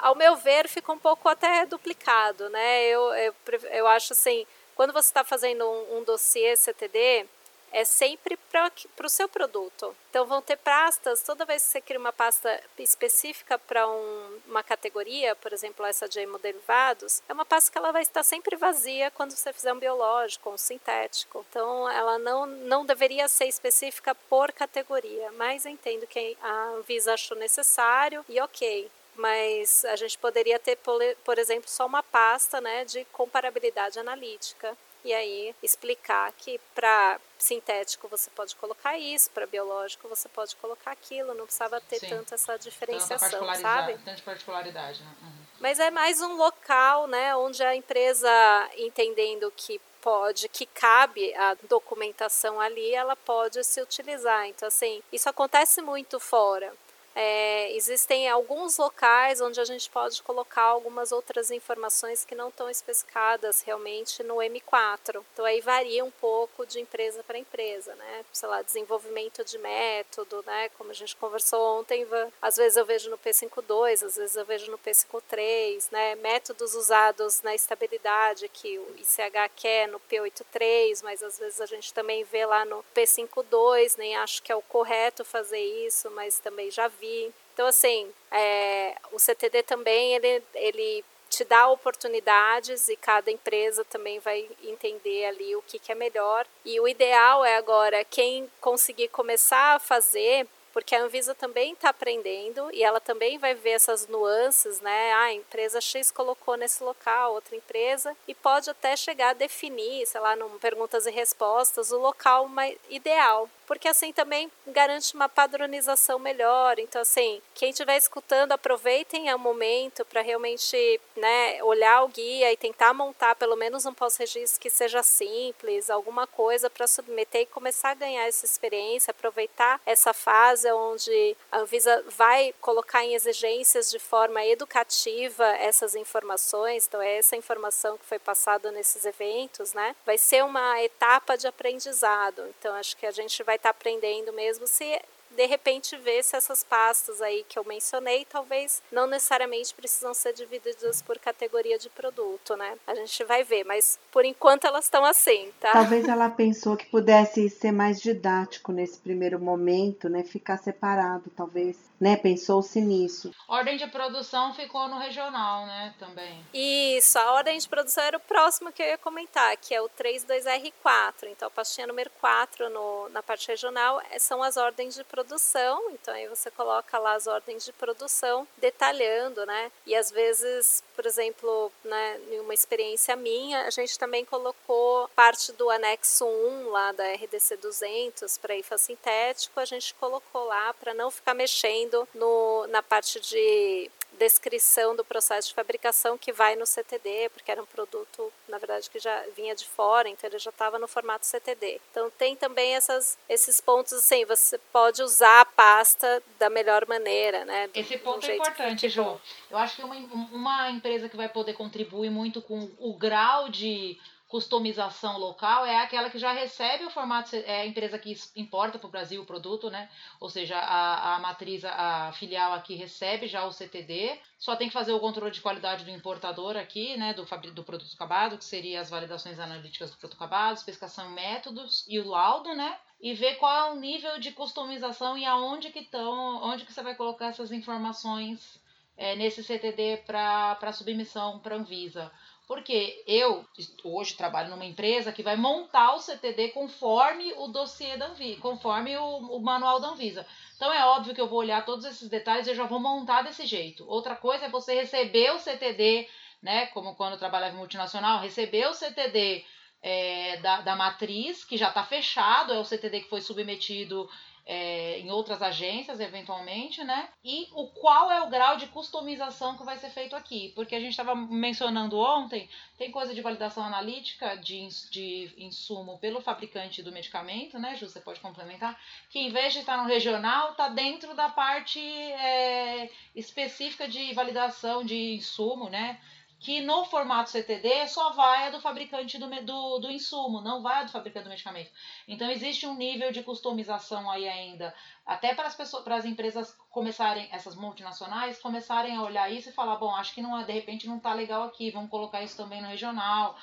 ao meu ver, fica um pouco até duplicado, né? Eu, eu, eu acho assim, quando você está fazendo um, um dossiê CTD, é sempre para o seu produto. Então vão ter pastas, toda vez que você cria uma pasta específica para um, uma categoria, por exemplo, essa de hemoderivados, é uma pasta que ela vai estar sempre vazia quando você fizer um biológico, um sintético. Então ela não, não deveria ser específica por categoria, mas entendo que a Anvisa achou necessário e ok mas a gente poderia ter, por exemplo, só uma pasta né, de comparabilidade analítica e aí explicar que para sintético você pode colocar isso, para biológico você pode colocar aquilo, não precisava ter Sim. tanto essa diferenciação, tanta sabe? Tanta particularidade, né? Uhum. Mas é mais um local, né, onde a empresa entendendo que pode, que cabe a documentação ali, ela pode se utilizar. Então, assim, isso acontece muito fora. É, existem alguns locais onde a gente pode colocar algumas outras informações que não estão especificadas realmente no M4. Então aí varia um pouco de empresa para empresa, né? Sei lá, desenvolvimento de método, né? Como a gente conversou ontem, às vezes eu vejo no P52, às vezes eu vejo no P53, né? Métodos usados na estabilidade que o ICH quer no P83, mas às vezes a gente também vê lá no P52, nem acho que é o correto fazer isso, mas também já vi então, assim, é, o CTD também, ele, ele te dá oportunidades e cada empresa também vai entender ali o que, que é melhor. E o ideal é agora quem conseguir começar a fazer porque a Anvisa também está aprendendo e ela também vai ver essas nuances, né? Ah, a empresa X colocou nesse local, outra empresa, e pode até chegar a definir, sei lá, no perguntas e respostas, o local ideal porque assim também garante uma padronização melhor. Então, assim, quem estiver escutando, aproveitem o momento para realmente né, olhar o guia e tentar montar pelo menos um pós-registro que seja simples, alguma coisa para submeter e começar a ganhar essa experiência, aproveitar essa fase onde a Anvisa vai colocar em exigências de forma educativa essas informações. Então, é essa informação que foi passada nesses eventos, né? Vai ser uma etapa de aprendizado. Então, acho que a gente vai estar tá aprendendo mesmo se de repente ver se essas pastas aí que eu mencionei talvez não necessariamente precisam ser divididas por categoria de produto, né? A gente vai ver, mas por enquanto elas estão assim, tá? Talvez ela pensou que pudesse ser mais didático nesse primeiro momento, né? Ficar separado, talvez né? Pensou-se nisso. Ordem de produção ficou no regional, né? Também. Isso, a ordem de produção era o próximo que eu ia comentar, que é o 32R4. Então, a pastinha número 4 no, na parte regional é, são as ordens de produção. Então, aí você coloca lá as ordens de produção, detalhando, né? E às vezes, por exemplo, né, em uma experiência minha, a gente também colocou parte do anexo 1 lá da RDC 200 para IFA sintético, a gente colocou lá para não ficar mexendo no, na parte de descrição do processo de fabricação que vai no CTD, porque era um produto, na verdade, que já vinha de fora, então ele já estava no formato CTD. Então tem também essas, esses pontos assim, você pode usar a pasta da melhor maneira, né? Esse ponto é importante, João. Eu acho que uma, uma empresa que vai poder contribuir muito com o grau de customização local é aquela que já recebe o formato, é a empresa que importa para o Brasil o produto, né? Ou seja, a, a matriz, a filial aqui recebe já o CTD, só tem que fazer o controle de qualidade do importador aqui, né? Do, do produto acabado, que seria as validações analíticas do produto acabado, especificação métodos e o laudo, né? E ver qual é o nível de customização e aonde que estão, onde que você vai colocar essas informações é, nesse CTD para submissão para Anvisa. Porque eu hoje trabalho numa empresa que vai montar o CTD conforme o dossiê da Anvisa, conforme o, o, manual da Anvisa. Então é óbvio que eu vou olhar todos esses detalhes e eu já vou montar desse jeito. Outra coisa é você receber o CTD, né? Como quando eu trabalhava em multinacional, receber o CTD é, da, da matriz, que já está fechado, é o CTD que foi submetido é, em outras agências, eventualmente, né? E o qual é o grau de customização que vai ser feito aqui. Porque a gente estava mencionando ontem, tem coisa de validação analítica de, de insumo pelo fabricante do medicamento, né, Ju? Você pode complementar, que em vez de estar no regional, está dentro da parte é, específica de validação de insumo, né? Que no formato CTD só vai a do fabricante do, do, do insumo, não vai a do fabricante do medicamento. Então existe um nível de customização aí ainda, até para as pessoas, para as empresas começarem, essas multinacionais, começarem a olhar isso e falar, bom, acho que não, de repente não está legal aqui, vamos colocar isso também no regional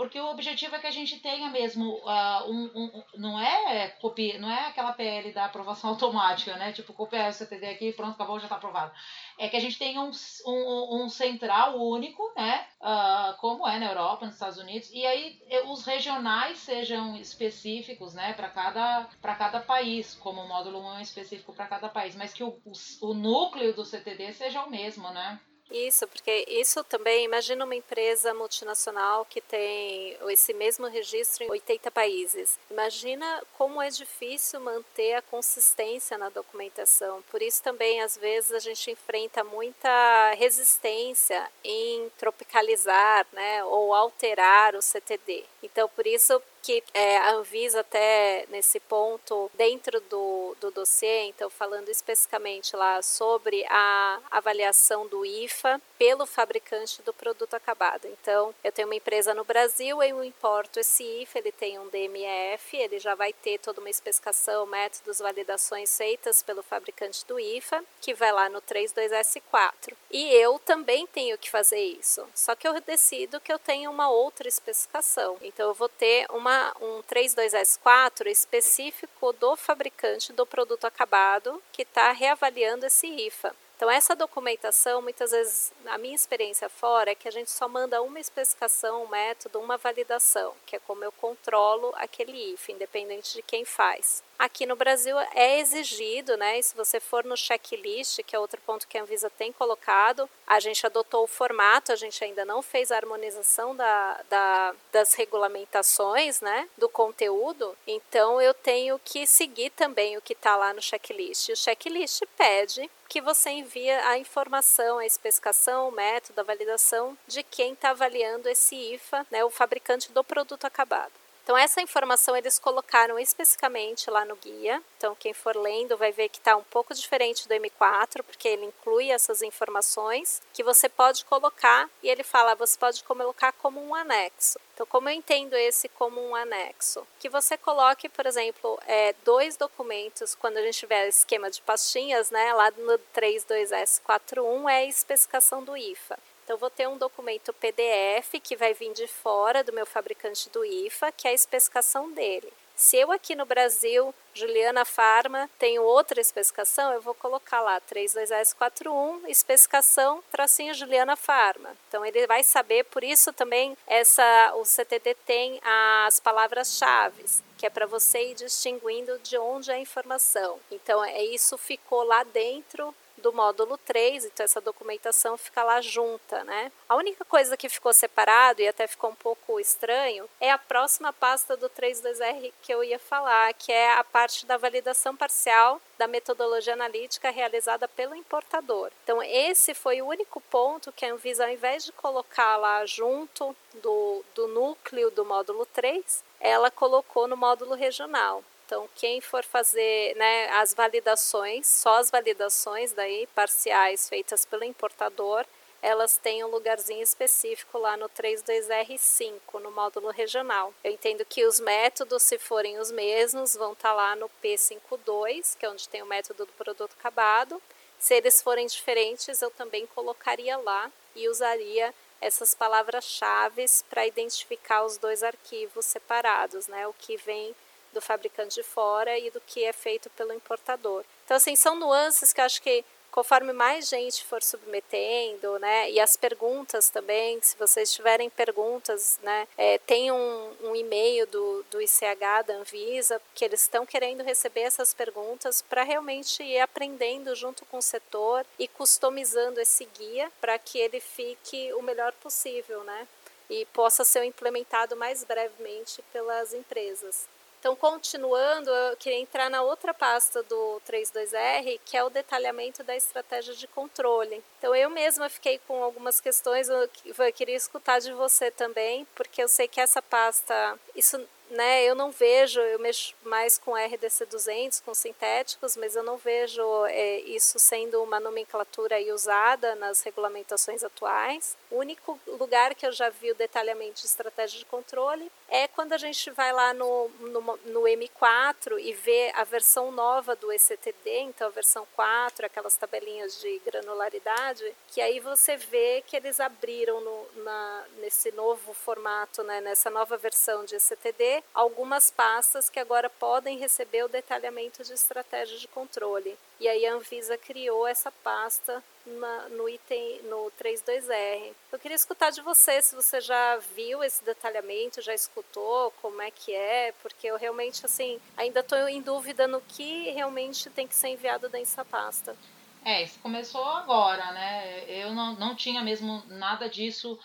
porque o objetivo é que a gente tenha mesmo uh, um, um, não é copia, não é aquela PL da aprovação automática, né? Tipo, copiar o CTD aqui, pronto, acabou, já está aprovado. É que a gente tenha um, um, um central único, né? Uh, como é na Europa, nos Estados Unidos, e aí os regionais sejam específicos, né? Para cada, cada país, como o módulo 1 é específico para cada país, mas que o, o, o núcleo do CTD seja o mesmo, né? Isso, porque isso também, imagina uma empresa multinacional que tem esse mesmo registro em 80 países. Imagina como é difícil manter a consistência na documentação. Por isso também, às vezes, a gente enfrenta muita resistência em tropicalizar né, ou alterar o CTD. Então, por isso, que é, a Anvisa até nesse ponto dentro do, do dossiê, então falando especificamente lá sobre a avaliação do IFA pelo fabricante do produto acabado. Então, eu tenho uma empresa no Brasil, eu importo esse IFA, ele tem um DMF, ele já vai ter toda uma especificação, métodos, validações feitas pelo fabricante do IFA, que vai lá no 32S4. E eu também tenho que fazer isso. Só que eu decido que eu tenho uma outra especificação. Então, eu vou ter uma, um 32S4 específico do fabricante do produto acabado que está reavaliando esse IFA. Então, essa documentação, muitas vezes, a minha experiência fora é que a gente só manda uma especificação, um método, uma validação, que é como eu controlo aquele IF, independente de quem faz. Aqui no Brasil é exigido, né? E se você for no checklist, que é outro ponto que a Anvisa tem colocado, a gente adotou o formato, a gente ainda não fez a harmonização da, da, das regulamentações, né? Do conteúdo. Então eu tenho que seguir também o que está lá no checklist. O checklist pede que você envie a informação, a especificação, o método, a validação de quem está avaliando esse IFA, né, o fabricante do produto acabado. Então, essa informação eles colocaram especificamente lá no guia. Então, quem for lendo vai ver que está um pouco diferente do M4, porque ele inclui essas informações que você pode colocar e ele fala, você pode colocar como um anexo. Então, como eu entendo esse como um anexo? Que você coloque, por exemplo, é, dois documentos, quando a gente tiver esquema de pastinhas, né, lá no 32S41 é a especificação do IFA. Então, vou ter um documento PDF que vai vir de fora do meu fabricante do IFA, que é a especificação dele. Se eu aqui no Brasil, Juliana Farma, tenho outra especificação, eu vou colocar lá 32S41, especificação tracinho Juliana Farma. Então ele vai saber, por isso também essa o CTD tem as palavras-chave, que é para você ir distinguindo de onde é a informação. Então é isso ficou lá dentro do módulo 3, então essa documentação fica lá junta, né? A única coisa que ficou separado e até ficou um pouco estranho é a próxima pasta do 32R que eu ia falar, que é a parte da validação parcial da metodologia analítica realizada pelo importador. Então esse foi o único ponto que a Anvisa, ao invés de colocar lá junto do, do núcleo do módulo 3, ela colocou no módulo regional. Então, quem for fazer né, as validações, só as validações daí parciais feitas pelo importador, elas têm um lugarzinho específico lá no 32R5, no módulo regional. Eu entendo que os métodos, se forem os mesmos, vão estar tá lá no P52, que é onde tem o método do produto acabado. Se eles forem diferentes, eu também colocaria lá e usaria essas palavras-chave para identificar os dois arquivos separados, né? O que vem do fabricante de fora e do que é feito pelo importador. Então, assim, são nuances que eu acho que conforme mais gente for submetendo, né, e as perguntas também, se vocês tiverem perguntas, né, é, tem um, um e-mail do, do ICH, da Anvisa, que eles estão querendo receber essas perguntas para realmente ir aprendendo junto com o setor e customizando esse guia para que ele fique o melhor possível, né, e possa ser implementado mais brevemente pelas empresas. Então, continuando, eu queria entrar na outra pasta do 32R, que é o detalhamento da estratégia de controle. Então, eu mesma fiquei com algumas questões, eu queria escutar de você também, porque eu sei que essa pasta, isso né, eu não vejo, eu mexo mais com RDC 200, com sintéticos, mas eu não vejo é, isso sendo uma nomenclatura usada nas regulamentações atuais. O único lugar que eu já vi o detalhamento de estratégia de controle é quando a gente vai lá no, no, no M4 e vê a versão nova do ECTD, então a versão 4, aquelas tabelinhas de granularidade, que aí você vê que eles abriram no, na, nesse novo formato, né, nessa nova versão de ECTD, algumas pastas que agora podem receber o detalhamento de estratégia de controle. E aí a Anvisa criou essa pasta na, no item no 32R. Eu queria escutar de você se você já viu esse detalhamento, já escutou como é que é, porque eu realmente assim ainda estou em dúvida no que realmente tem que ser enviado dessa pasta. É, isso começou agora, né? Eu não, não tinha mesmo nada disso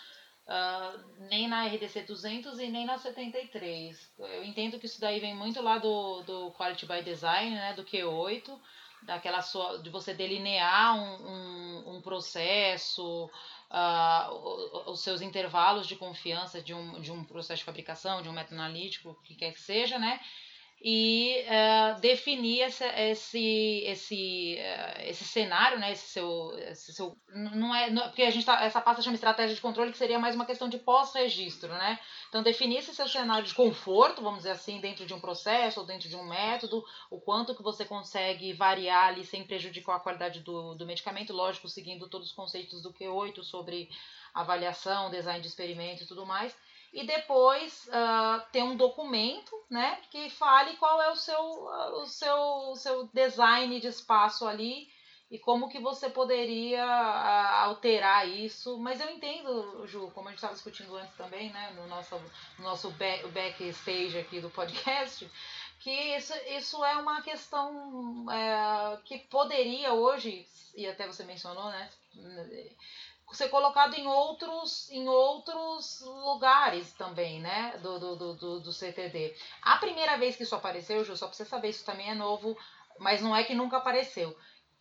Uh, nem na RDC 200 e nem na 73. Eu entendo que isso daí vem muito lá do, do Quality by Design, né, do Q8, daquela sua, de você delinear um, um, um processo, uh, os seus intervalos de confiança de um, de um processo de fabricação, de um método analítico, o que quer que seja, né? E uh, definir esse, esse, esse, uh, esse cenário, né? Esse seu, esse seu não é não, porque a gente tá, essa pasta chama estratégia de controle que seria mais uma questão de pós-registro, né? Então definir esse seu cenário de conforto, vamos dizer assim, dentro de um processo ou dentro de um método, o quanto que você consegue variar ali sem prejudicar a qualidade do, do medicamento, lógico, seguindo todos os conceitos do Q8 sobre avaliação, design de experimento e tudo mais e depois uh, ter um documento né, que fale qual é o seu, uh, o seu, o seu design de espaço ali e como que você poderia uh, alterar isso. Mas eu entendo, Ju, como a gente estava discutindo antes também, né, no nosso, no nosso back, backstage aqui do podcast, que isso, isso é uma questão é, que poderia hoje, e até você mencionou, né? Ser colocado em outros, em outros lugares também, né? Do, do, do, do CTD. A primeira vez que isso apareceu, Ju, só pra você saber, isso também é novo, mas não é que nunca apareceu.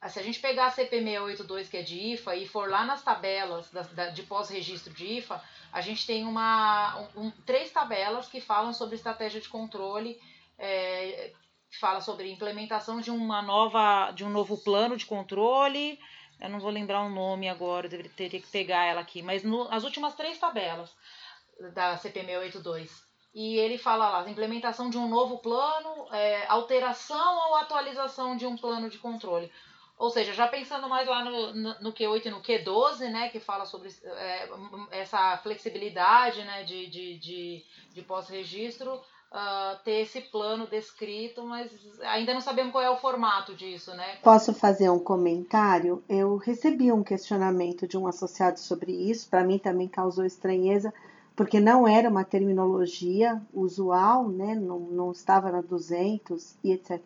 Se a gente pegar a CP682, que é de IFA, e for lá nas tabelas da, da, de pós-registro de IFA, a gente tem uma, um, três tabelas que falam sobre estratégia de controle, é, fala sobre implementação de uma nova, de um novo plano de controle, eu não vou lembrar o nome agora, eu teria que pegar ela aqui, mas no, as últimas três tabelas da CP682. E ele fala lá, implementação de um novo plano, é, alteração ou atualização de um plano de controle. Ou seja, já pensando mais lá no, no, no Q8 e no Q12, né, que fala sobre é, essa flexibilidade né, de, de, de, de pós-registro, uh, ter esse plano descrito, mas ainda não sabemos qual é o formato disso, né? Posso fazer um comentário? Eu recebi um questionamento de um associado sobre isso, para mim também causou estranheza, porque não era uma terminologia usual, né? não, não estava na 200 e etc.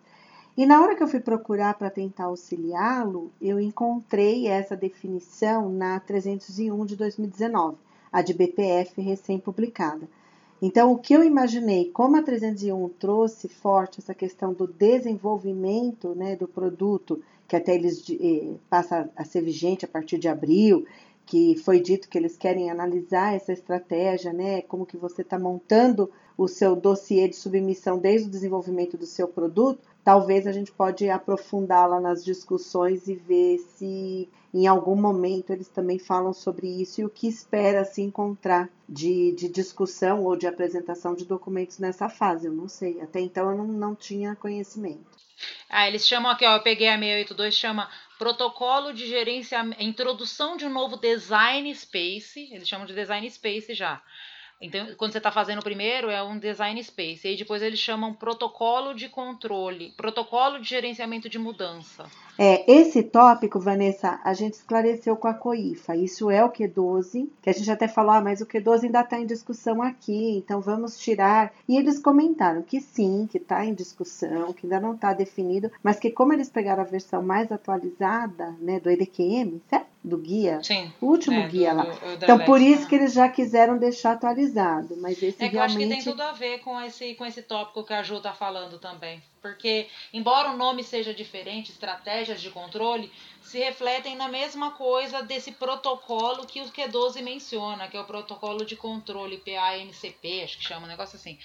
E na hora que eu fui procurar para tentar auxiliá-lo, eu encontrei essa definição na 301 de 2019, a de BPF recém-publicada. Então, o que eu imaginei, como a 301 trouxe forte essa questão do desenvolvimento né, do produto, que até eles eh, passa a ser vigente a partir de abril, que foi dito que eles querem analisar essa estratégia, né, como que você está montando o seu dossiê de submissão desde o desenvolvimento do seu produto, talvez a gente pode aprofundá-la nas discussões e ver se em algum momento eles também falam sobre isso e o que espera se encontrar de, de discussão ou de apresentação de documentos nessa fase. Eu não sei. Até então eu não, não tinha conhecimento. Ah, eles chamam aqui, ó, eu peguei a 682, chama Protocolo de Gerência, Introdução de um novo Design Space, eles chamam de Design Space já, Então, quando você está fazendo o primeiro, é um design space. E aí depois eles chamam protocolo de controle, protocolo de gerenciamento de mudança. É, esse tópico, Vanessa, a gente esclareceu com a COIFA. Isso é o Q12, que a gente até falou, ah, mas o Q12 ainda está em discussão aqui, então vamos tirar. E eles comentaram que sim, que está em discussão, que ainda não está definido, mas que como eles pegaram a versão mais atualizada, né, do EDQM, certo? Do guia, Sim, o último é, guia do, lá. do, do então, por isso que eles já quiseram deixar atualizado, mas esse É que eu acho realmente... que tem tudo a ver com esse, com esse tópico que a Ju tá falando também. Porque, embora o nome seja diferente, estratégias de controle se refletem na mesma coisa desse protocolo que o Q12 menciona, que é o protocolo de controle PAMCP, acho que chama um negócio assim.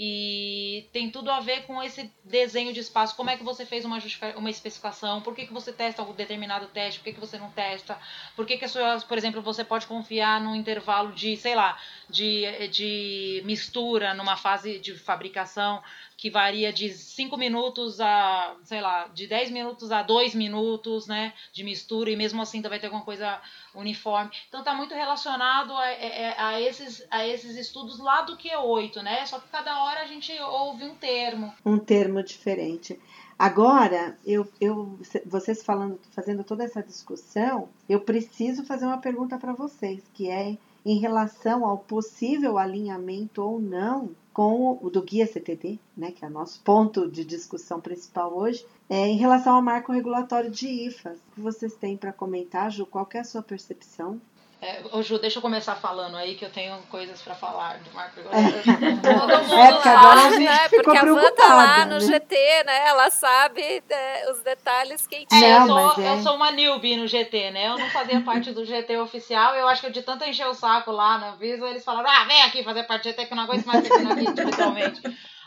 E tem tudo a ver com esse desenho de espaço, como é que você fez uma, uma especificação, por que, que você testa um determinado teste, por que, que você não testa, por que, que a sua, por exemplo, você pode confiar num intervalo de, sei lá, de, de mistura numa fase de fabricação que varia de 5 minutos a, sei lá, de 10 minutos a 2 minutos, né, de mistura, e mesmo assim vai ter alguma coisa uniforme. Então tá muito relacionado a, a, a, esses, a esses estudos lá do Q8, né, só que cada hora a gente ouve um termo. Um termo diferente. Agora, eu, eu, vocês falando, fazendo toda essa discussão, eu preciso fazer uma pergunta para vocês, que é em relação ao possível alinhamento ou não com o do guia CTD, né, que é o nosso ponto de discussão principal hoje, é, em relação ao marco regulatório de IFAs. O que vocês têm para comentar, Ju? Qual é a sua percepção? É, ô Ju, deixa eu começar falando aí que eu tenho coisas para falar do Marco É. Todo mundo é, sabe, né? Porque a Van tá lá no né? GT, né? Ela sabe é, os detalhes quentinhos. É, eu, sou, é. eu sou uma newbie no GT, né? Eu não fazia parte do GT oficial. Eu acho que de tanto encher o saco lá na Visa, eles falaram: ah, vem aqui fazer parte do GT que eu não aguento mais ter aqui, literalmente.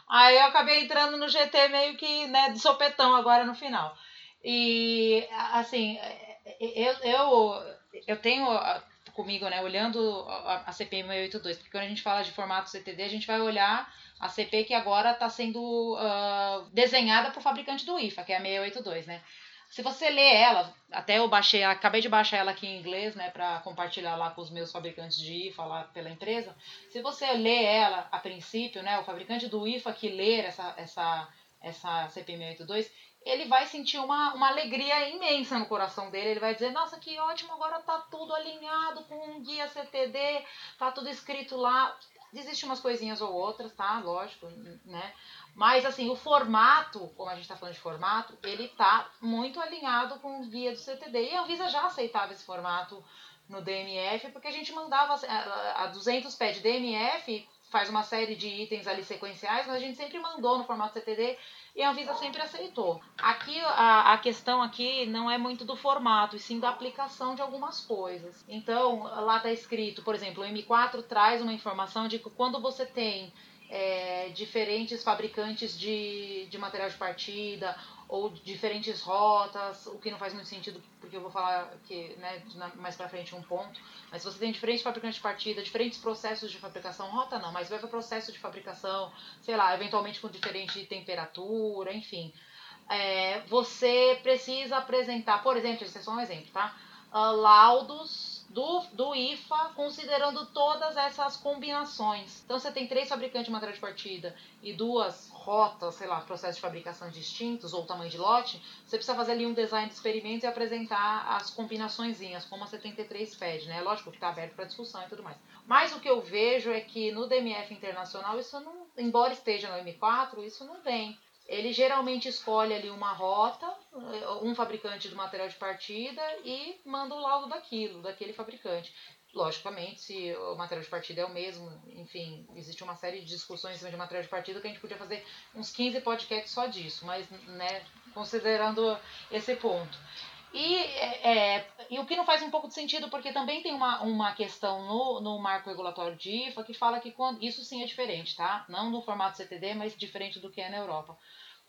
Aí eu acabei entrando no GT meio que né, de sopetão agora no final. E, assim, eu, eu, eu tenho comigo, né, olhando a, a CP 682, porque quando a gente fala de formato CTD, a gente vai olhar a CP que agora está sendo uh, desenhada para o fabricante do IFA, que é a 682, né? Se você lê ela, até eu baixei, acabei de baixar ela aqui em inglês, né, para compartilhar lá com os meus fabricantes de IFA lá pela empresa. Se você lê ela a princípio, né, o fabricante do IFA que ler essa essa essa CP 682, ele vai sentir uma, uma alegria imensa no coração dele. Ele vai dizer, nossa, que ótimo, agora tá tudo alinhado com um guia CTD, tá tudo escrito lá. Existem umas coisinhas ou outras, tá? Lógico, né? Mas, assim, o formato, como a gente está falando de formato, ele tá muito alinhado com o guia do CTD. E a Visa já aceitava esse formato no DMF, porque a gente mandava a 200 pede DMF, faz uma série de itens ali sequenciais, mas a gente sempre mandou no formato CTD e a Anvisa sempre aceitou. Aqui a, a questão aqui não é muito do formato, e sim da aplicação de algumas coisas. Então, lá está escrito, por exemplo, o M4 traz uma informação de que quando você tem é, diferentes fabricantes de, de material de partida ou diferentes rotas, o que não faz muito sentido, porque eu vou falar que né, mais para frente um ponto. Mas se você tem diferentes fabricantes de partida, diferentes processos de fabricação, rota não, mas vai para processo de fabricação, sei lá, eventualmente com diferente temperatura, enfim. É, você precisa apresentar, por exemplo, esse é só um exemplo, tá? Uh, laudos do, do IFA, considerando todas essas combinações. Então, você tem três fabricantes de material de partida e duas rotas, sei lá, processos de fabricação distintos ou tamanho de lote, você precisa fazer ali um design de experimento e apresentar as combinaçõezinhas, como a 73 pede, né? Lógico que está aberto para discussão e tudo mais. Mas o que eu vejo é que no DMF internacional, isso não, embora esteja no M4, isso não vem ele geralmente escolhe ali uma rota, eh, um fabricante do material de partida e manda o laudo daquilo, daquele fabricante. Logicamente, se o material de partida é o mesmo, enfim, existe uma série de discussões em cima de material de partida que a gente podia fazer uns 15 podcasts só disso, mas, né, considerando esse ponto. E, é, é, e o que não faz um pouco de sentido, porque também tem uma, uma questão no, no marco regulatório de IFA que fala que quando, isso sim é diferente, tá? Não no formato CTD, mas diferente do que é na Europa.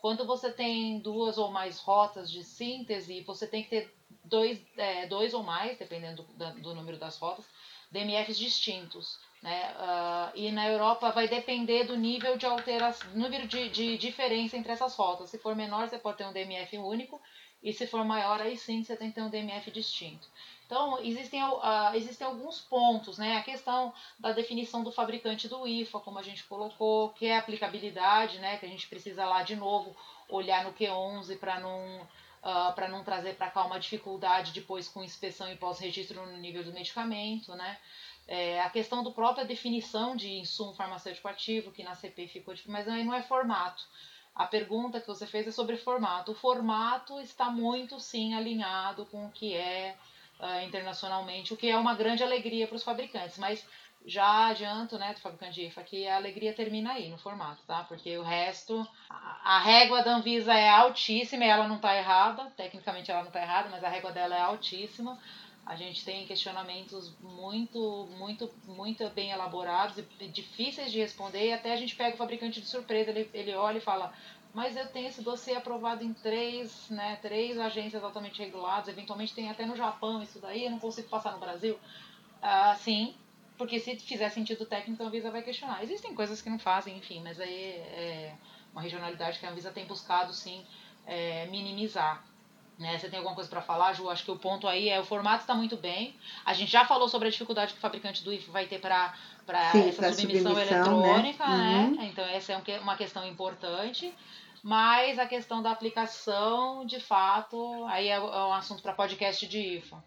Quando você tem duas ou mais rotas de síntese, você tem que ter dois, é, dois ou mais, dependendo do, do número das rotas, DMFs distintos. Né? Uh, e na Europa vai depender do nível de alteração, nível de, de diferença entre essas rotas. Se for menor, você pode ter um DMF único, e se for maior, aí sim você tem que ter um DMF distinto. Então, existem, uh, existem alguns pontos, né? A questão da definição do fabricante do IFA, como a gente colocou, que é a aplicabilidade, né? Que a gente precisa lá de novo olhar no Q11 para não, uh, para não trazer para cá uma dificuldade depois com inspeção e pós-registro no nível do medicamento, né? É, a questão do própria definição de insumo farmacêutico ativo, que na CP ficou difícil, mas aí não é formato. A pergunta que você fez é sobre formato. O formato está muito, sim, alinhado com o que é uh, internacionalmente, o que é uma grande alegria para os fabricantes. Mas já adianto, né, do fabricante de IFA, que a alegria termina aí, no formato, tá? Porque o resto, a, a régua da Anvisa é altíssima e ela não está errada, tecnicamente ela não está errada, mas a régua dela é altíssima a gente tem questionamentos muito, muito, muito bem elaborados e difíceis de responder. E até a gente pega o fabricante de surpresa, ele, ele olha e fala: Mas eu tenho esse dossiê aprovado em três, né, três agências altamente reguladas, eventualmente tem até no Japão isso daí, eu não consigo passar no Brasil. Ah, sim, porque se fizer sentido técnico, a Anvisa vai questionar. Existem coisas que não fazem, enfim, mas aí é uma regionalidade que a Anvisa tem buscado, sim, é, minimizar. Né? Você tem alguma coisa para falar, Ju? Acho que o ponto aí é o formato está muito bem. A gente já falou sobre a dificuldade que o fabricante do IF vai ter para essa submissão, submissão, né? eletrônica, né? né? Então, essa é uma questão importante. Mas a questão da aplicação, de fato, aí é, é um assunto para podcast de IFA.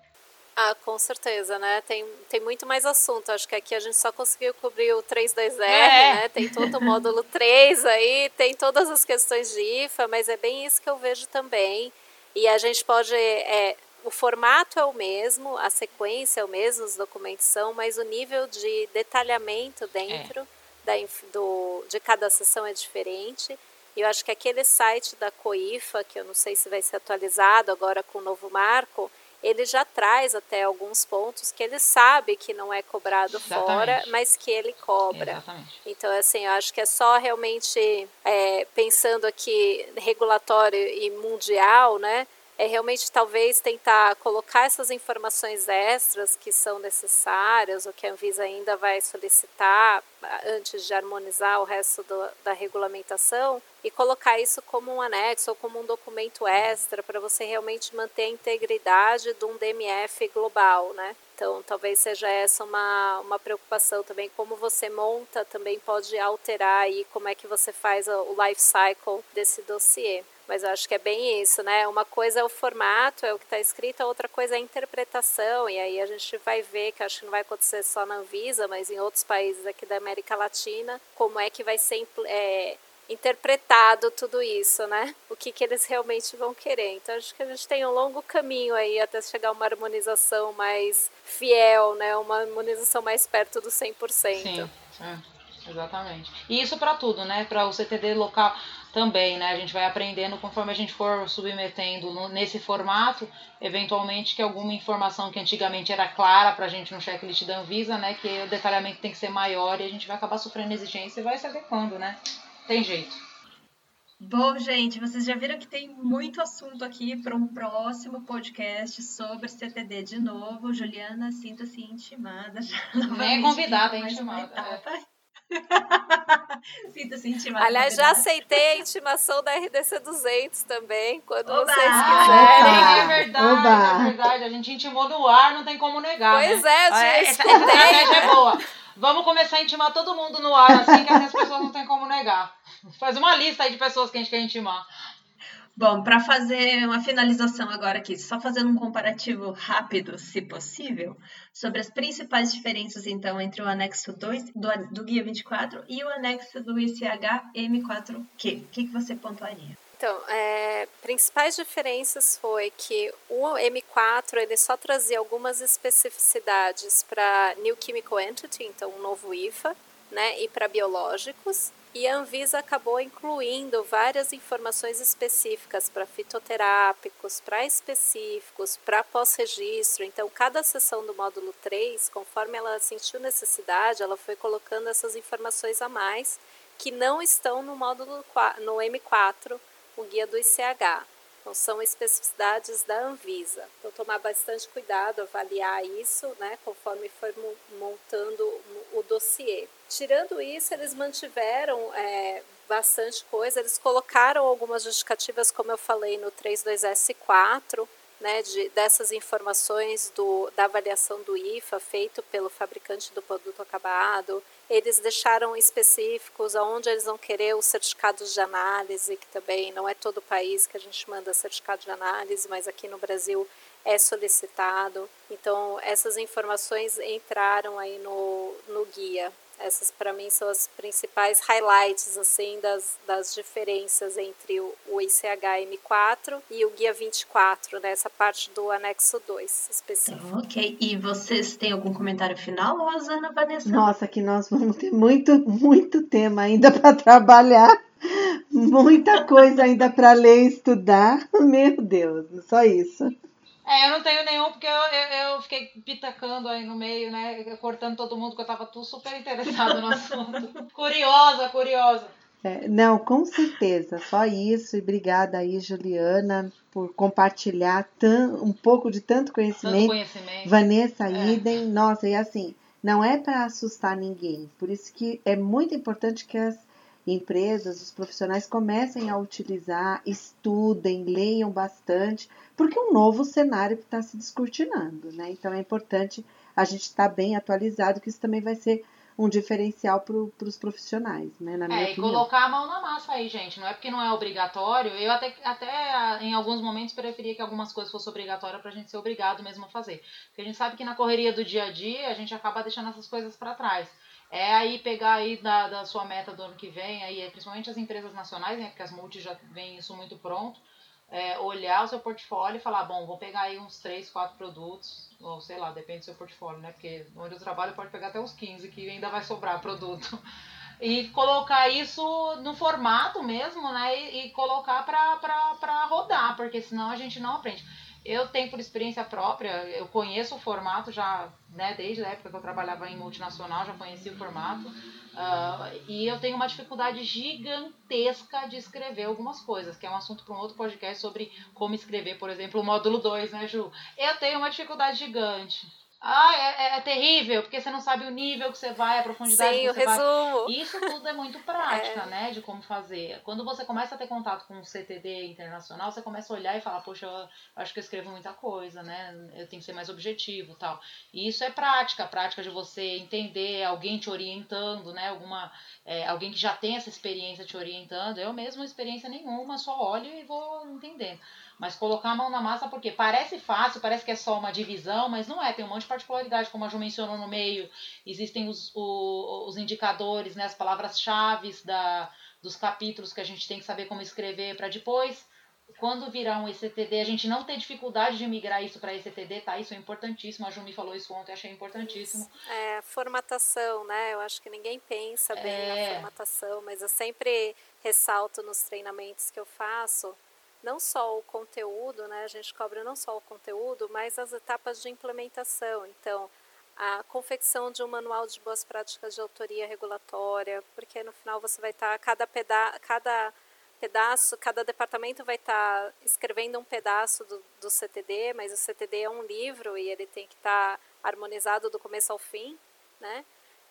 Ah, com certeza, né? Tem, tem muito mais assunto. Acho que aqui a gente só conseguiu cobrir o 32R, é. né? Tem todo o módulo 3 aí, tem todas as questões de IFA, mas é bem isso que eu vejo também. E a gente pode. É, o formato é o mesmo, a sequência é o mesmo, os documentos são, mas o nível de detalhamento dentro é. da, do, de cada sessão é diferente. E eu acho que aquele site da COIFA, que eu não sei se vai ser atualizado agora com o novo marco, ele já traz até alguns pontos que ele sabe que não é cobrado Exatamente. fora, mas que ele cobra. Exatamente. Então, assim, eu acho que é só realmente é, pensando aqui regulatório e mundial, né? É realmente talvez tentar colocar essas informações extras que são necessárias ou que a Anvisa ainda vai solicitar ah, antes de harmonizar o resto do, da regulamentação e colocar isso como um anexo ou como um documento extra para você realmente manter a integridade de um DMF global, né? Então, talvez seja essa uma, uma preocupação também, como você monta também pode alterar aí como é que você faz o life cycle desse dossiê. Mas eu acho que é bem isso, né? Uma coisa é o formato, é o que está escrito, a outra coisa é a interpretação. E aí a gente vai ver, que acho que não vai acontecer só na Anvisa, mas em outros países aqui da América Latina, como é que vai ser é, interpretado tudo isso, né? O que, que eles realmente vão querer. Então acho que a gente tem um longo caminho aí até chegar a uma harmonização mais fiel, né? Uma harmonização mais perto do 100%. Sim, é, exatamente. E isso para tudo, né? Para o CTD local também, né? A gente vai aprendendo conforme a gente for submetendo nesse formato, eventualmente que alguma informação que antigamente era clara para a gente no checklist da Anvisa, né? Que o detalhamento tem que ser maior e a gente vai acabar sofrendo exigência e vai se adequando, né? Tem jeito. Bom, gente, vocês já viram que tem muito assunto aqui para um próximo podcast sobre CTD de novo. Juliana, sinta-se intimada. Já, Nem é convidada, intimada. Sinta-se intimada. Aliás, já aceitei a intimação da RDC 200 também, quando Oba! vocês quiserem. É verdade, Oba! é verdade. A gente intimou no ar, não tem como negar. Pois né? é, já essa, essa estratégia é boa. Vamos começar a intimar todo mundo no ar, assim que as pessoas não tem como negar. Faz uma lista aí de pessoas que a gente quer intimar. Bom, para fazer uma finalização agora aqui, só fazendo um comparativo rápido, se possível, sobre as principais diferenças, então, entre o anexo 2 do, do Guia 24 e o anexo do ICH M4Q. O que, que você pontuaria? Então, é, principais diferenças foi que o M4 ele só trazia algumas especificidades para New Chemical Entity, então um novo IFA, né, e para biológicos, e a Anvisa acabou incluindo várias informações específicas para fitoterápicos, para específicos, para pós-registro. Então, cada sessão do módulo 3, conforme ela sentiu necessidade, ela foi colocando essas informações a mais que não estão no módulo no M4, o guia do ICH. Então, são especificidades da Anvisa. Então, tomar bastante cuidado, avaliar isso, né, conforme for montando o dossiê. Tirando isso, eles mantiveram é, bastante coisa, eles colocaram algumas justificativas, como eu falei no 32S4, né, de, dessas informações do, da avaliação do IFA feito pelo fabricante do produto acabado. Eles deixaram específicos aonde eles vão querer os certificados de análise, que também não é todo o país que a gente manda certificado de análise, mas aqui no Brasil é solicitado. Então, essas informações entraram aí no, no guia. Essas, para mim, são as principais highlights assim das, das diferenças entre o, o ICH-M4 e o Guia 24, né? essa parte do anexo 2 específico. Ok. E vocês têm algum comentário final, Rosana, Vanessa? Nossa, que nós vamos ter muito, muito tema ainda para trabalhar. Muita coisa ainda para ler e estudar. Meu Deus, só isso. É, eu não tenho nenhum, porque eu, eu, eu, fiquei pitacando aí no meio, né? Cortando todo mundo, porque eu tava tudo super interessado no assunto. curiosa, curiosa. É, não, com certeza, só isso. E obrigada aí, Juliana, por compartilhar tan, um pouco de tanto conhecimento. Tanto conhecimento. Vanessa é. Idem, nossa, e assim, não é para assustar ninguém. Por isso que é muito importante que as empresas, os profissionais comecem a utilizar, estudem, leiam bastante, porque é um novo cenário que está se descortinando, né? Então é importante a gente estar tá bem atualizado, que isso também vai ser um diferencial para os profissionais, né? Na minha é, opinião. e colocar a mão na massa aí, gente. Não é porque não é obrigatório. Eu até, até em alguns momentos preferia que algumas coisas fossem obrigatórias para a gente ser obrigado mesmo a fazer. Porque a gente sabe que na correria do dia a dia a gente acaba deixando essas coisas para trás. É aí pegar aí da, da sua meta do ano que vem, aí, principalmente as empresas nacionais, né? Porque as multis já vêm isso muito pronto é, olhar o seu portfólio e falar, bom, vou pegar aí uns 3, 4 produtos, ou sei lá, depende do seu portfólio, né? Porque onde eu trabalho pode pegar até uns 15, que ainda vai sobrar produto. E colocar isso no formato mesmo, né? E, e colocar para rodar, porque senão a gente não aprende. Eu tenho por experiência própria, eu conheço o formato já, né, desde a época que eu trabalhava em multinacional, já conhecia o formato. Uh, e eu tenho uma dificuldade gigantesca de escrever algumas coisas, que é um assunto para um outro podcast sobre como escrever, por exemplo, o módulo 2, né, Ju? Eu tenho uma dificuldade gigante. Ah, é, é, é, terrível, porque você não sabe o nível que você vai, a profundidade Sim, que você o resumo. vai. Isso tudo é muito prática, é. né? De como fazer. Quando você começa a ter contato com o CTD internacional, você começa a olhar e falar, poxa, eu acho que eu escrevo muita coisa, né? Eu tenho que ser mais objetivo tal. E isso é prática, prática de você entender, alguém te orientando, né? Alguma, é, alguém que já tem essa experiência te orientando. Eu mesmo, experiência nenhuma, só olho e vou entendendo. Mas colocar a mão na massa, porque parece fácil, parece que é só uma divisão, mas não é. Tem um monte de particularidade, como a Ju mencionou no meio. Existem os, os, os indicadores, né, as palavras-chave dos capítulos que a gente tem que saber como escrever para depois quando virar um ECTD, a gente não ter dificuldade de migrar isso para ECTD, tá? Isso é importantíssimo. A Ju me falou isso ontem, achei importantíssimo. É, formatação, né? Eu acho que ninguém pensa bem é... na formatação, mas eu sempre ressalto nos treinamentos que eu faço não só o conteúdo, né? A gente cobra não só o conteúdo, mas as etapas de implementação. Então, a confecção de um manual de boas práticas de autoria regulatória, porque no final você vai estar cada peda cada pedaço, cada departamento vai estar escrevendo um pedaço do, do CTD, mas o CTD é um livro e ele tem que estar harmonizado do começo ao fim, né?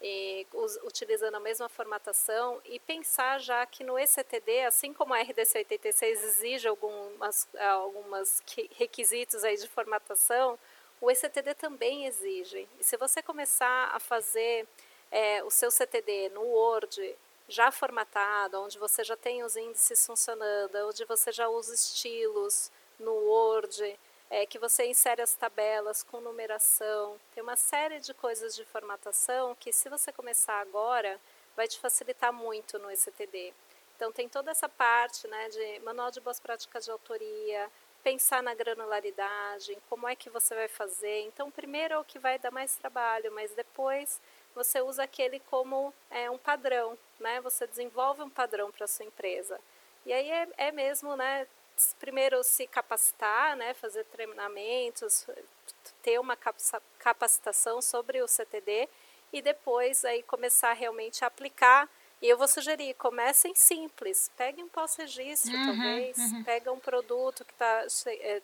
E, utilizando a mesma formatação e pensar já que no ECTD, assim como a RDC 86 exige algumas, algumas requisitos aí de formatação, o ECTD também exige. E se você começar a fazer é, o seu CTD no Word já formatado, onde você já tem os índices funcionando, onde você já usa estilos no Word, é, que você insere as tabelas com numeração. Tem uma série de coisas de formatação que, se você começar agora, vai te facilitar muito no ECTD. Então, tem toda essa parte né, de manual de boas práticas de autoria, pensar na granularidade, como é que você vai fazer. Então, primeiro é o que vai dar mais trabalho, mas depois você usa aquele como é, um padrão, né? Você desenvolve um padrão para sua empresa. E aí é, é mesmo, né, primeiro se capacitar, né, fazer treinamentos, ter uma capacitação sobre o CTD e depois aí começar realmente a aplicar E eu vou sugerir, comecem simples. Pegue um pós-registro, Uhum, talvez. uhum. Pega um produto que está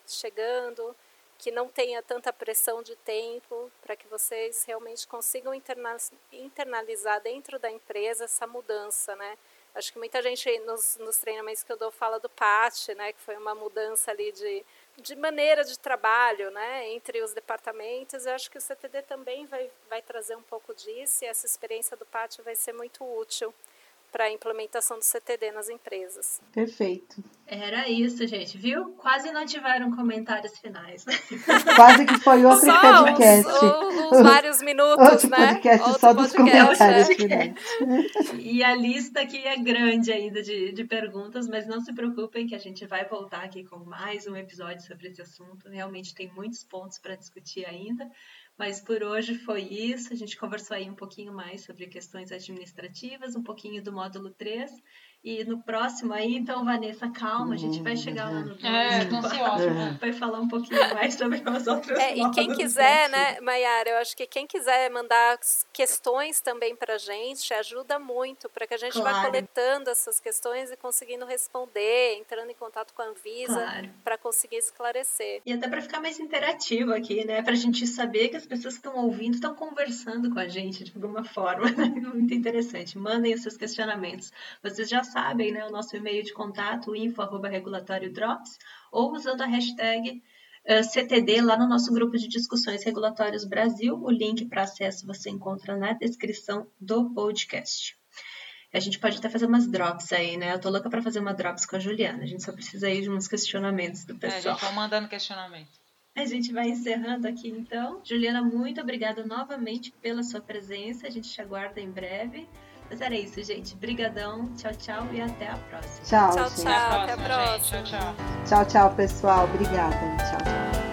chegando, que não tenha tanta pressão de tempo, para que vocês realmente consigam interna internalizar dentro da empresa essa mudança, né? Acho que muita gente nos, nos treinamentos que eu dou fala do PAT, né? Que foi uma mudança ali de, de maneira de trabalho, né? Entre os departamentos. Eu acho que o CTD também vai, vai trazer um pouco disso e essa experiência do PAT vai ser muito útil para a implementação do CTD nas empresas. Perfeito. Era isso, gente, viu? Quase não tiveram comentários finais. Quase que foi outro só podcast. Os, os vários minutos, outro né? podcast Outro só dos podcast, comentários é. finais. E a lista aqui é grande ainda de, de perguntas, mas não se preocupem que a gente vai voltar aqui com mais um episódio sobre esse assunto. Realmente tem muitos pontos para discutir ainda. Mas por hoje foi isso. A gente conversou aí um pouquinho mais sobre questões administrativas, um pouquinho do módulo 3. E no próximo aí, então, Vanessa, calma, a gente vai chegar lá no É, tô ansiosa. Uhum. Vai falar um pouquinho mais sobre os outros É, e quem quiser, né, Maiara, eu acho que quem quiser mandar questões também pra gente, ajuda muito, para que a gente vá Claro. coletando essas questões e conseguindo responder, entrando em contato com a Anvisa Claro. para conseguir esclarecer. E até para ficar mais interativo aqui, né? Para a gente saber que as pessoas que estão ouvindo estão conversando com a gente de alguma forma. Muito interessante. Mandem os seus questionamentos. Vocês já sabem, né? O nosso e-mail de contato, info.regulatóriodrops, ou usando a hashtag eh, CTD lá no nosso grupo de discussões regulatórios Brasil. O link para acesso você encontra na descrição do podcast. A gente pode até fazer umas drops aí, né? Eu tô louca para fazer uma drops com a Juliana. A gente só precisa aí de uns questionamentos do É, pessoal. gente, vão mandando questionamento. A gente vai encerrando aqui então. Juliana, muito obrigada novamente pela sua presença. A gente te aguarda em breve. Mas era isso, gente. Brigadão, tchau, tchau e até a próxima. Tchau, Tchau, gente. tchau. Até a até a próxima, gente. próxima. Tchau, tchau. Tchau, tchau, pessoal. Obrigada. Tchau, tchau.